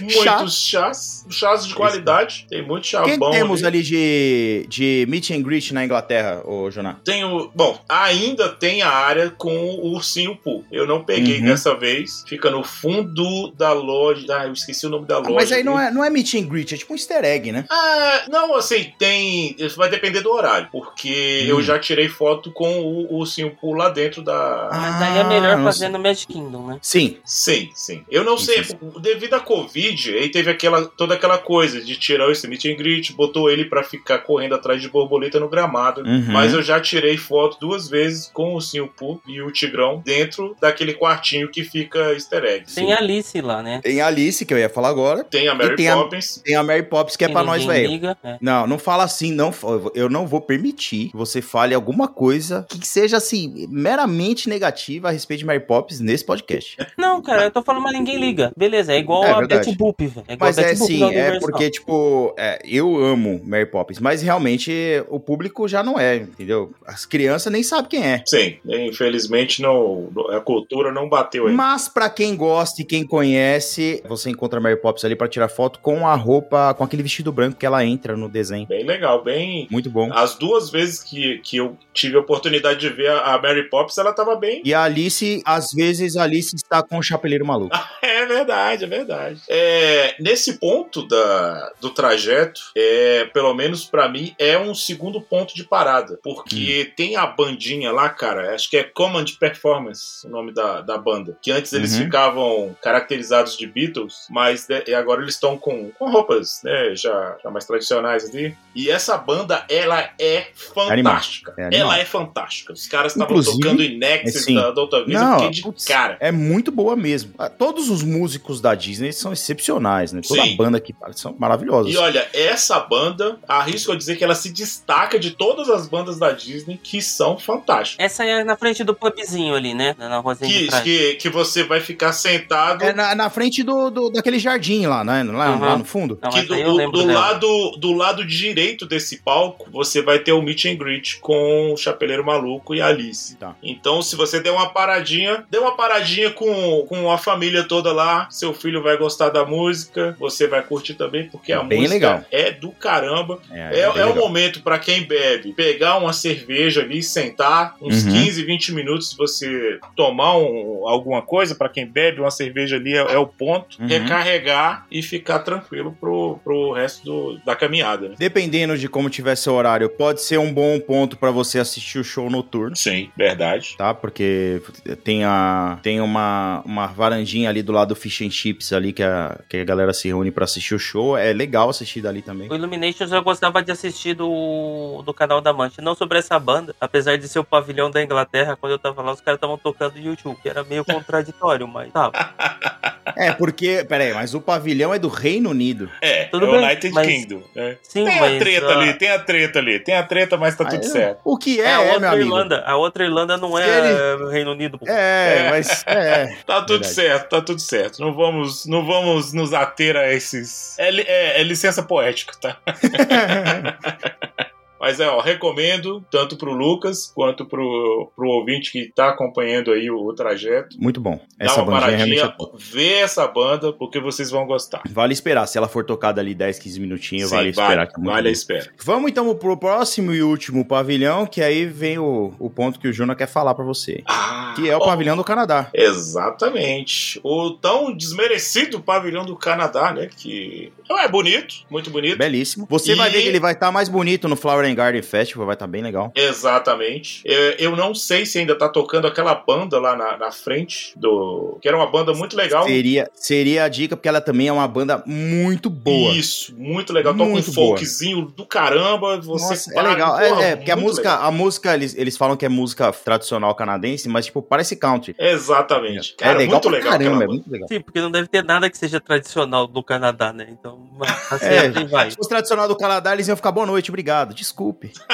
Chá. muitos chás, chás de qualidade. Tem muito chá O que bom. temos ali. ali de, de meet and greet na Inglaterra, ô Joná? Tem o. Bom, ainda tem a área com o ursinho Poo. Eu não peguei Uhum. dessa vez. Fica no fundo da loja. Ah, eu esqueci o nome da Ah, loja. mas aí não é, não é meet and greet, é tipo um easter egg, né? Ah, não, assim, tem. Vai depender do horário. Porque Hum. eu já tirei foto com o ursinho Poo lá dentro da. Mas aí é melhor Ah, não fazer sei. no Magic Kingdom, né? Sim, Sim, sim. Eu não Isso, sei, isso. devido à Covid, aí teve aquela, toda aquela coisa de tirar esse meet and greet, botou ele pra ficar correndo atrás de borboleta no gramado. Uhum. Mas eu já tirei foto duas vezes com o Ursinho Poo e o Tigrão dentro daquele quartinho que fica easter egg. Tem a Alice lá, né? Tem a Alice, que eu ia falar agora. Tem a Mary tem a- Poppins. Tem a Mary Poppins, que é pra nós, velho. é. Não, não fala assim, não. Eu não vou permitir que você fale alguma coisa que seja, assim, meramente negativa a respeito de Mary Poppins nesse podcast. (laughs) Não, cara, eu tô falando, mas ninguém liga. Beleza, é igual É a verdade. Betty Boop, velho. É igual Mas a é Betty Boop sim, é porque, tipo, é, eu amo Mary Poppins, mas realmente o público já não é, entendeu? As crianças nem sabem quem é. Sim, infelizmente não, a cultura não bateu aí. Mas pra quem gosta e quem conhece, você encontra a Mary Poppins ali pra tirar foto com a roupa, com aquele vestido branco que ela entra no desenho. Bem legal, bem. Muito bom. As duas vezes que, que eu tive a oportunidade de ver a Mary Poppins, ela tava bem. E a Alice, às vezes, a Alice está com o chapeleiro maluco. (laughs) É verdade, é verdade. É, nesse ponto da, do trajeto, é, pelo menos pra mim, é um segundo ponto de parada. Porque tem a bandinha lá, cara, acho que é Command Performance, o nome da, da banda. Que antes eles Uhum. ficavam caracterizados de Beatles, mas de- e agora eles estão com, com roupas, né, já, já mais tradicionais ali. E essa banda, ela é fantástica. É ela é fantástica. Os caras estavam tocando em Nexus é sim. da, da outra vez, Não, eu fiquei de putz, cara. É muito boa mesmo. Ah, Todos os músicos da Disney são excepcionais, né? Toda Sim. a banda aqui são maravilhosos. E olha, essa banda, arrisco a dizer que ela se destaca de todas as bandas da Disney que são fantásticas. Essa é na frente do pubzinho ali, né? Na rosinha Que, que, que você vai ficar sentado. É na, na frente do, do- daquele jardim lá, né? Lá, Uhum. lá no fundo. Não, que do, do- do lado, do lado direito desse palco, você vai ter o meet and greet com o Chapeleiro Maluco e a Alice. Tá. Então, se você der uma paradinha, dê uma paradinha com, com a família toda lá seu filho vai gostar da música, você vai curtir também, porque a Bem música legal. é do caramba. É, É, é bem o momento para quem bebe pegar uma cerveja ali, sentar uns Uhum. 15, 20 minutos, você tomar um- alguma coisa. Para quem bebe uma cerveja ali é, é o ponto. Uhum. Recarregar e ficar tranquilo pro, pro resto do- da caminhada. Né? Dependendo de como tiver seu horário, pode ser um bom ponto pra você assistir o show noturno. Sim, verdade. Tá, porque tem, a, tem uma, uma varandinha ali do lado do Fish and Chips ali que a, que a galera se reúne pra assistir o show. É legal assistir dali também. O Illuminations eu gostava de assistir do, do canal da Mancha, não sobre essa banda, apesar de ser o pavilhão da Inglaterra, quando eu tava lá, os caras estavam tocando YouTube, que era meio contraditório, mas tá. (laughs) É, porque, peraí, mas o pavilhão é do Reino Unido. É, Tudo é o bem, United mas- Kingdom. né? Sim, Tem a mas treta ah, ali, tem a treta ali, tem a treta, mas tá tudo Aí, certo. O que é, É, a é, meu outra amigo. Irlanda, a outra Irlanda não é o Reino Unido. É, É. mas. É. (laughs) Tá tudo Verdade. certo, tá tudo certo. Não vamos, não vamos nos ater a esses. É, é- é licença poética, tá? (laughs) Mas é, ó, recomendo tanto pro Lucas quanto pro, pro ouvinte que tá acompanhando aí o, o trajeto. Muito bom. Dá Essa uma bandinha realmente é paradinha, vê essa banda, porque vocês vão gostar. Vale esperar. Se ela for tocada ali 10, 15 minutinhos, Sim, vale esperar. que é vale a espera. Vamos então pro próximo e último pavilhão, que aí vem o, o ponto que o Juna quer falar pra você. Ah, Que é o ó, pavilhão do Canadá. Exatamente. O tão desmerecido pavilhão do Canadá, né? Que é bonito, muito bonito. Belíssimo. Você E- vai ver que ele vai estar mais bonito no Flower and Garden Festival, vai estar bem legal. Exatamente. Eu, eu não sei se ainda tá tocando aquela banda lá na, na frente do. Que era uma banda muito legal. Seria, seria a dica, porque ela também é uma banda muito boa. Isso, muito legal. Toca um Muito boa. folkzinho do caramba. Você Nossa, é paga, legal. porra, É, é, porque a música, legal. a música eles, eles falam que é música tradicional canadense, mas tipo, parece country. Exatamente. é Cara, legal muito legal. caramba, aquela é muito legal. Sim, porque não deve ter nada que seja tradicional do Canadá, né? Então, (laughs) assim, É, assim vai. Se fosse tradicional do Canadá, eles iam ficar boa noite, obrigado. Desculpe. (laughs)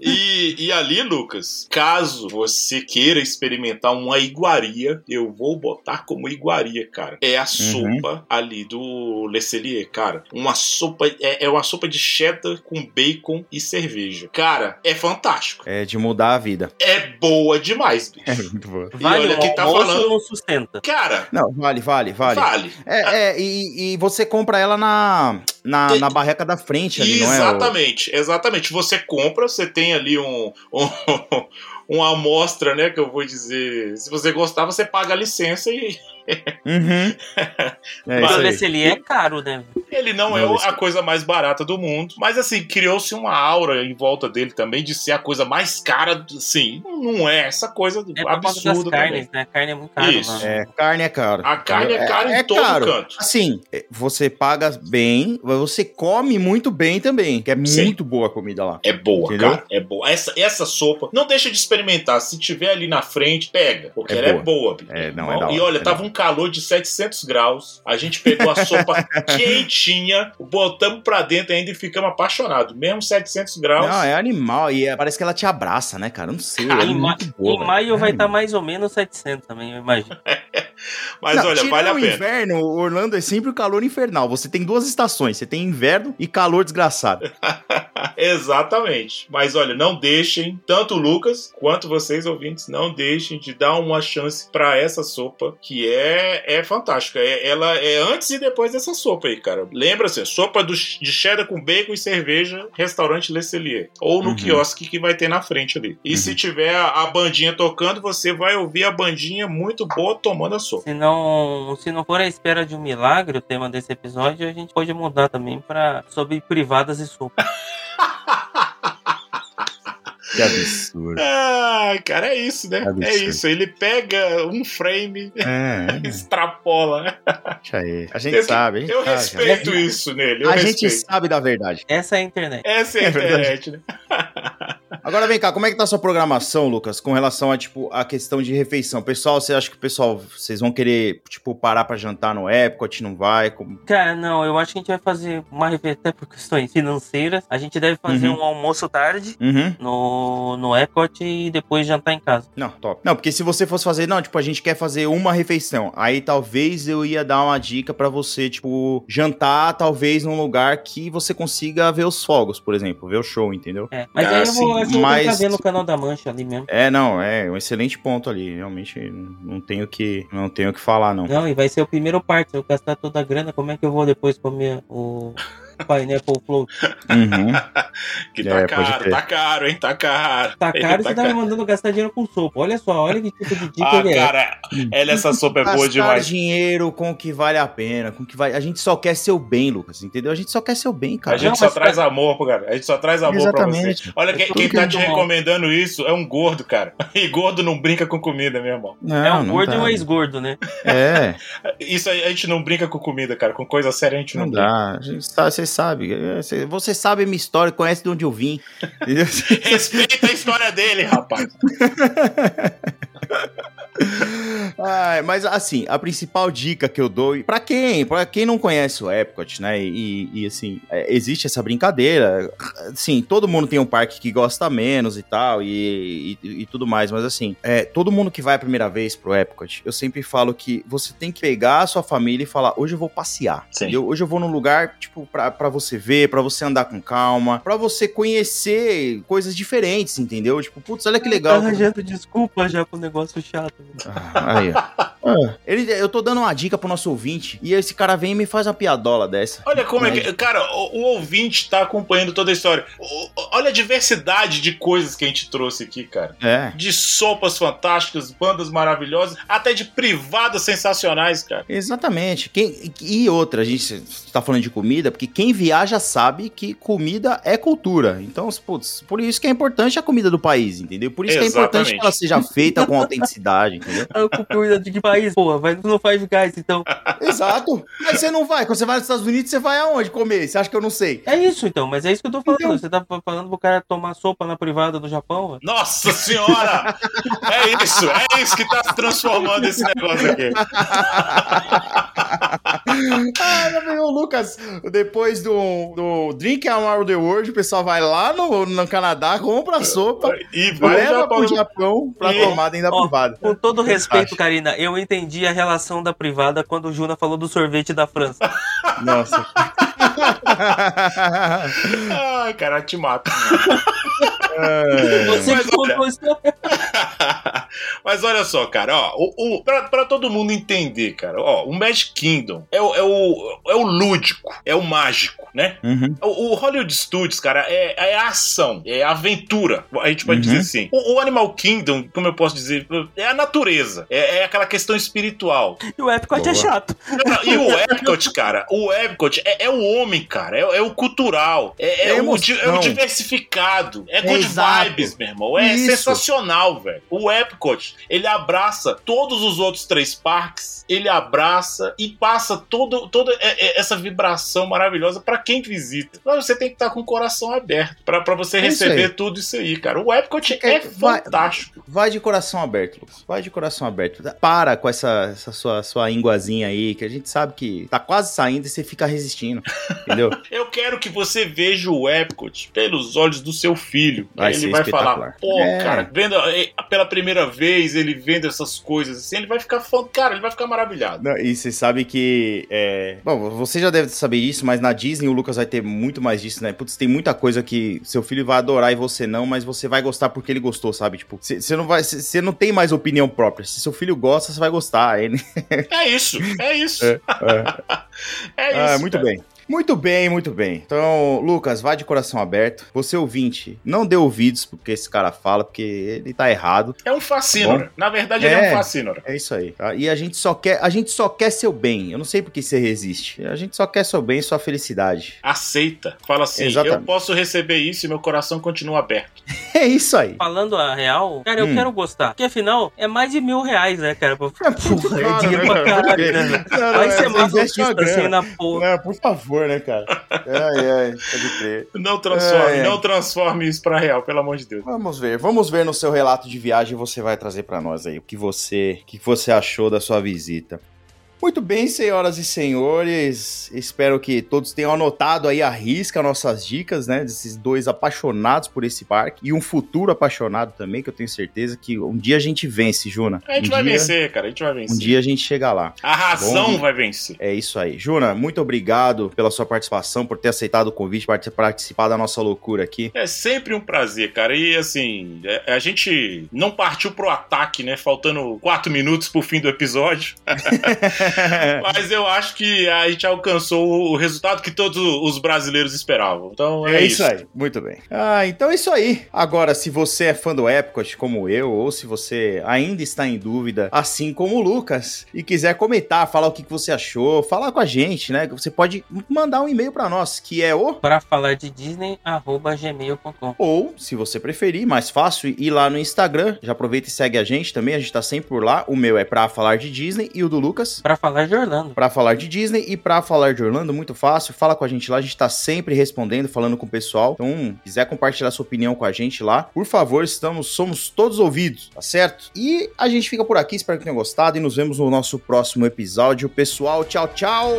E, e ali, Lucas, caso você queira experimentar uma iguaria, eu vou botar como iguaria, cara. É a Uhum. sopa ali do Le Cellier, cara. Uma sopa, é, é uma sopa de cheddar com bacon e cerveja. Cara, é fantástico. É de mudar a vida. É boa demais, bicho. É muito boa. E Vale olha o quem tá falando. não sustenta. Cara, Não, vale, vale, vale. vale. É, é, e, e você compra ela na, na, na barreca da frente ali, não é? Exatamente, exatamente. Você compra, você tem ali um, um- (laughs) uma amostra, né? Que eu vou dizer. Se você gostar, você paga a licença e Uhum. (laughs) É Mas ver se ele é caro, né? ele não, Não, é o- esse- a coisa mais barata do mundo. Mas assim, criou-se uma aura em volta dele também de ser a coisa mais cara. Sim, não é essa coisa É absurda carnes, né? Carne é muito cara. Isso. É, carne é caro. A carne é cara em todo caro. canto. Assim, é, você paga bem, mas você come muito bem também, que é Sim. muito boa a comida lá. É boa, Entendeu? cara. É boa. Essa, essa sopa, não deixa de experimentar. Se tiver ali na frente, pega. Porque É ela boa. é boa. É, não, é da E olha, é tava um calor de 700 graus. A gente pegou a sopa (laughs) quentinha, botamos pra dentro ainda e ficamos apaixonados. Mesmo 700 graus. Não, é animal e é- parece que ela te abraça, né, cara? Não sei, (laughs) Cara, é Em, ma- boa. em maio É vai estar animal. mais ou menos 700 também, eu imagino. (laughs) (laughs) Mas Não, olha, vale a o pena. inverno, Orlando é sempre o calor infernal. Você tem duas estações, você tem inverno e calor desgraçado. (laughs) Exatamente. Mas olha, não deixem, tanto o Lucas quanto vocês ouvintes, não deixem de dar uma chance pra essa sopa, que é, é fantástica. É, ela é antes e depois dessa sopa aí, cara. Lembra-se, sopa do, de cheddar com bacon e cerveja, restaurante Le Cellier. Ou no Uhum. quiosque que vai ter na frente ali. E se tiver a, a bandinha tocando, você vai ouvir a bandinha muito boa tomando a sopa. Se não, se não for a espera de um milagre, o tema desse episódio, a gente pode mudar também para sobre privadas e sopa. (laughs) Que absurdo. Ah, cara, é isso, né? Absurdo. É isso. Ele pega um frame, É, (laughs) extrapola. deixa aí. A gente Eu- sabe, a gente Eu sabe. respeito isso nele. Eu A gente respeito. sabe da verdade. Essa é a internet. Essa é a É verdade. internet, né? (laughs) Agora vem cá, como é que tá a sua programação, Lucas, com relação a, tipo, a questão de refeição? Pessoal, você acha que o pessoal, vocês vão querer, tipo, parar pra jantar no Epcot, não vai? Como- Cara, não, eu acho que a gente vai fazer uma refeição, até por questões financeiras. A gente deve fazer Uhum. um almoço tarde Uhum. no, no Epcot e depois jantar em casa. Não, top. Não, porque se você fosse fazer, não, tipo, a gente quer fazer uma refeição, aí talvez eu ia dar uma dica pra você, tipo, jantar talvez num lugar que você consiga ver os fogos, por exemplo, ver o show, entendeu? É, mas Ah, aí eu sim. vou, assim, vou Mas- ver no canal da Mancha ali mesmo. É, não, é um excelente ponto ali. Realmente não tenho que não tenho que falar não. Não, e vai ser o primeiro parte. Se eu gastar toda a grana, como é que eu vou depois comer o Pineapple Float? Uhum. (laughs) Que tá É, caro, tá caro, hein? Tá caro. Tá caro e tá você tá me mandando gastar dinheiro com sopa. Olha só, olha que tipo de dica Ah, ele é. cara, ela, essa sopa é boa Gastar demais. dinheiro com o que vale a pena, com o que vai. A gente só quer seu bem, Lucas, entendeu? A gente só quer seu bem, cara. A gente Não, só traz amor, pro cara. A gente só traz amor pra você. Exatamente. Olha, quem, quem tá te recomendando isso é um gordo, cara. (laughs) E gordo não brinca com comida, meu irmão. Não, É um não gordo dá. e um ex-gordo, né? É, (laughs) Isso aí, a gente não brinca com comida, cara. Com coisa séria a gente não, não brinca. dá. A gente sabe, você sabe. É, Você, você sabe a minha história, conhece de onde eu vim. (laughs) Respeita a história dele, rapaz. (laughs) Ai, mas assim, a principal dica que eu dou, pra quem, para quem não conhece o Epcot, né, e, e, assim, é, existe essa brincadeira, assim, todo mundo tem um parque que gosta menos e tal, e, e, e tudo mais, mas assim, é, todo mundo que vai a primeira vez pro Epcot, eu sempre falo que você tem que pegar a sua família e falar, hoje eu vou passear, Sim. entendeu? Hoje eu vou num lugar, tipo, pra, pra você ver, pra você andar com calma, pra você conhecer coisas diferentes, entendeu? Tipo, putz, olha que legal. Tá arranjando desculpa já pro negócio chato. Ah, aí, ó. Ah, ele, eu tô dando uma dica pro nosso ouvinte e esse cara vem e me faz uma piadola dessa. Olha como é que. Cara, o, o ouvinte tá acompanhando toda a história. O- olha a diversidade de coisas que a gente trouxe aqui, cara. É. De sopas fantásticas, bandas maravilhosas, até de privadas sensacionais, cara. Exatamente. Quem, e outra, a gente tá falando de comida, porque quem viaja sabe que comida é cultura. Então, putz, por isso que é importante a comida do país, entendeu? Por isso que é importante Exatamente. que ela seja feita com autenticidade, entendeu? Comida de que país? Pô, vai no Five Guys, então. Exato. Mas você não vai. Quando você vai nos Estados Unidos, você vai aonde comer? Você acha que eu não sei? É isso, então. Mas é isso que eu tô falando. Então. Você tá falando pro cara tomar sopa na privada do Japão? ó. Nossa senhora! é isso, é isso que tá transformando esse negócio aqui. (laughs) Ah, viu, Lucas, depois do, do Drink Around the World, o pessoal vai lá no, no Canadá, compra a sopa, E vai leva já pro Japão pra E- tomar dentro da Ó, privada. Com todo respeito, Acho. Karina, eu entendi a relação da privada quando o Juna falou do sorvete da França. Nossa. (laughs) Ai, cara, te mato. É. Você Mas olha-. (laughs) Mas olha só, cara, ó, o, o, pra, pra todo mundo entender, cara, ó, o Magic Kingdom é o, é, o, é o lúdico, é o mágico, né? Uhum. O, o Hollywood Studios, cara, é, é a ação, é a aventura, a gente pode Uhum. dizer assim. O, o Animal Kingdom, como eu posso dizer, é a natureza, é, é aquela questão espiritual. E o Epcot Boa. é chato. Não, E o Epcot, cara, o Epcot é, é o homem, cara, é, é o cultural, é, é É o, o diversificado, é good Exato. vibes, meu irmão, é Isso. sensacional, velho. O Epcot, ele abraça todos os outros três parques, ele abraça e passa todo, toda é- é- essa vibração maravilhosa pra quem visita. Mas você tem que estar com o coração aberto pra pra você É receber tudo isso aí, cara. O Epcot É, é vai- fantástico. Vai de coração aberto, Lucas. Vai de coração aberto. Para com essa, essa sua, sua ínguazinha aí, que a gente sabe que tá quase saindo e você fica resistindo. (laughs) Entendeu? (laughs) Eu quero que você veja o Epcot pelos olhos do seu filho. Vai ele vai falar, pô, É. cara, vendo eh, pela primeira vez ele vendo essas coisas assim, ele vai ficar fã, cara, ele vai ficar maravilhado. Não, e você sabe que. É... Bom, você já deve saber isso, mas na Disney o Lucas vai ter muito mais disso, né? Putz, tem muita coisa que seu filho vai adorar e você não, mas você vai gostar porque ele gostou, sabe? Tipo, você não vai. Você não tem mais opinião própria. Se seu filho gosta, você vai gostar. Ele... É isso, é isso. É, É, (laughs) isso. Ah, muito cara. bem. Muito bem, muito bem. Então, Lucas, vai de coração aberto. Você ouvinte, não dê ouvidos porque esse cara fala, porque ele tá errado. É um fascínora. Na verdade, ele é É. um fascínora. É isso aí, tá? E a gente só quer, a gente só quer seu bem. Eu não sei por que você resiste. A gente só quer seu bem e sua felicidade. Aceita. Fala assim, Exatamente. eu posso receber isso e meu coração continua aberto. (laughs) É isso aí. Falando a real, cara, eu Hum. quero gostar. Porque afinal, é mais de mil reais, né, cara? Porra, é (laughs) dinheiro né, pra cara? caralho, né? Não, Vai é, ser grana. assim na porra. Não, por favor, né, cara? Ai, ai, pode crer. Não transforme, É, é. não transforme isso pra real, pelo amor de Deus. Vamos ver, vamos ver no seu relato de viagem você vai trazer pra nós aí o que você, o que você achou da sua visita. Muito bem, senhoras e senhores. Espero que todos tenham anotado aí a risca nossas dicas, né? Desses dois apaixonados por esse parque. E um futuro apaixonado também, que eu tenho certeza que um dia a gente vence, Juna. A gente um vai dia, vencer, cara. A gente vai vencer. Um dia a gente chega lá. A razão Bom. vai vencer. É isso aí. Juna, muito obrigado pela sua participação, por ter aceitado o convite para participar da nossa loucura aqui. É sempre um prazer, cara. E assim, é- a gente não partiu pro ataque, né? Faltando quatro minutos pro fim do episódio. (laughs) (laughs) Mas eu acho que a gente alcançou o resultado que todos os brasileiros esperavam. Então é, É isso aí, muito bem. Ah, então é isso aí. Agora, se você é fã do Epcot como eu, ou se você ainda está em dúvida, assim como o Lucas, e quiser comentar, falar o que você achou, falar com a gente, né? Você pode mandar um e-mail para nós, que é o Para falar de Disney, arroba gmail.com. ou, se você preferir, mais fácil, ir lá no Instagram. Já aproveita e segue a gente também, a gente tá sempre por lá. O meu é pra falar de Disney e o do Lucas Para falar de Orlando. Pra falar de Disney e pra falar de Orlando, muito fácil. Fala com a gente lá, a gente tá sempre respondendo, falando com o pessoal. Então, quiser compartilhar sua opinião com a gente lá, por favor, estamos, somos todos ouvidos, tá certo? E a gente fica por aqui, espero que tenham gostado e nos vemos no nosso próximo episódio. Pessoal, tchau, tchau!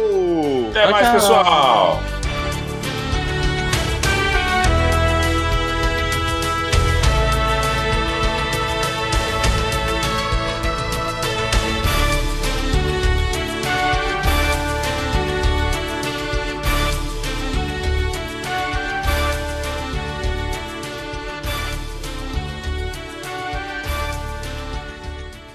Até Tchau, mais, tchau. pessoal!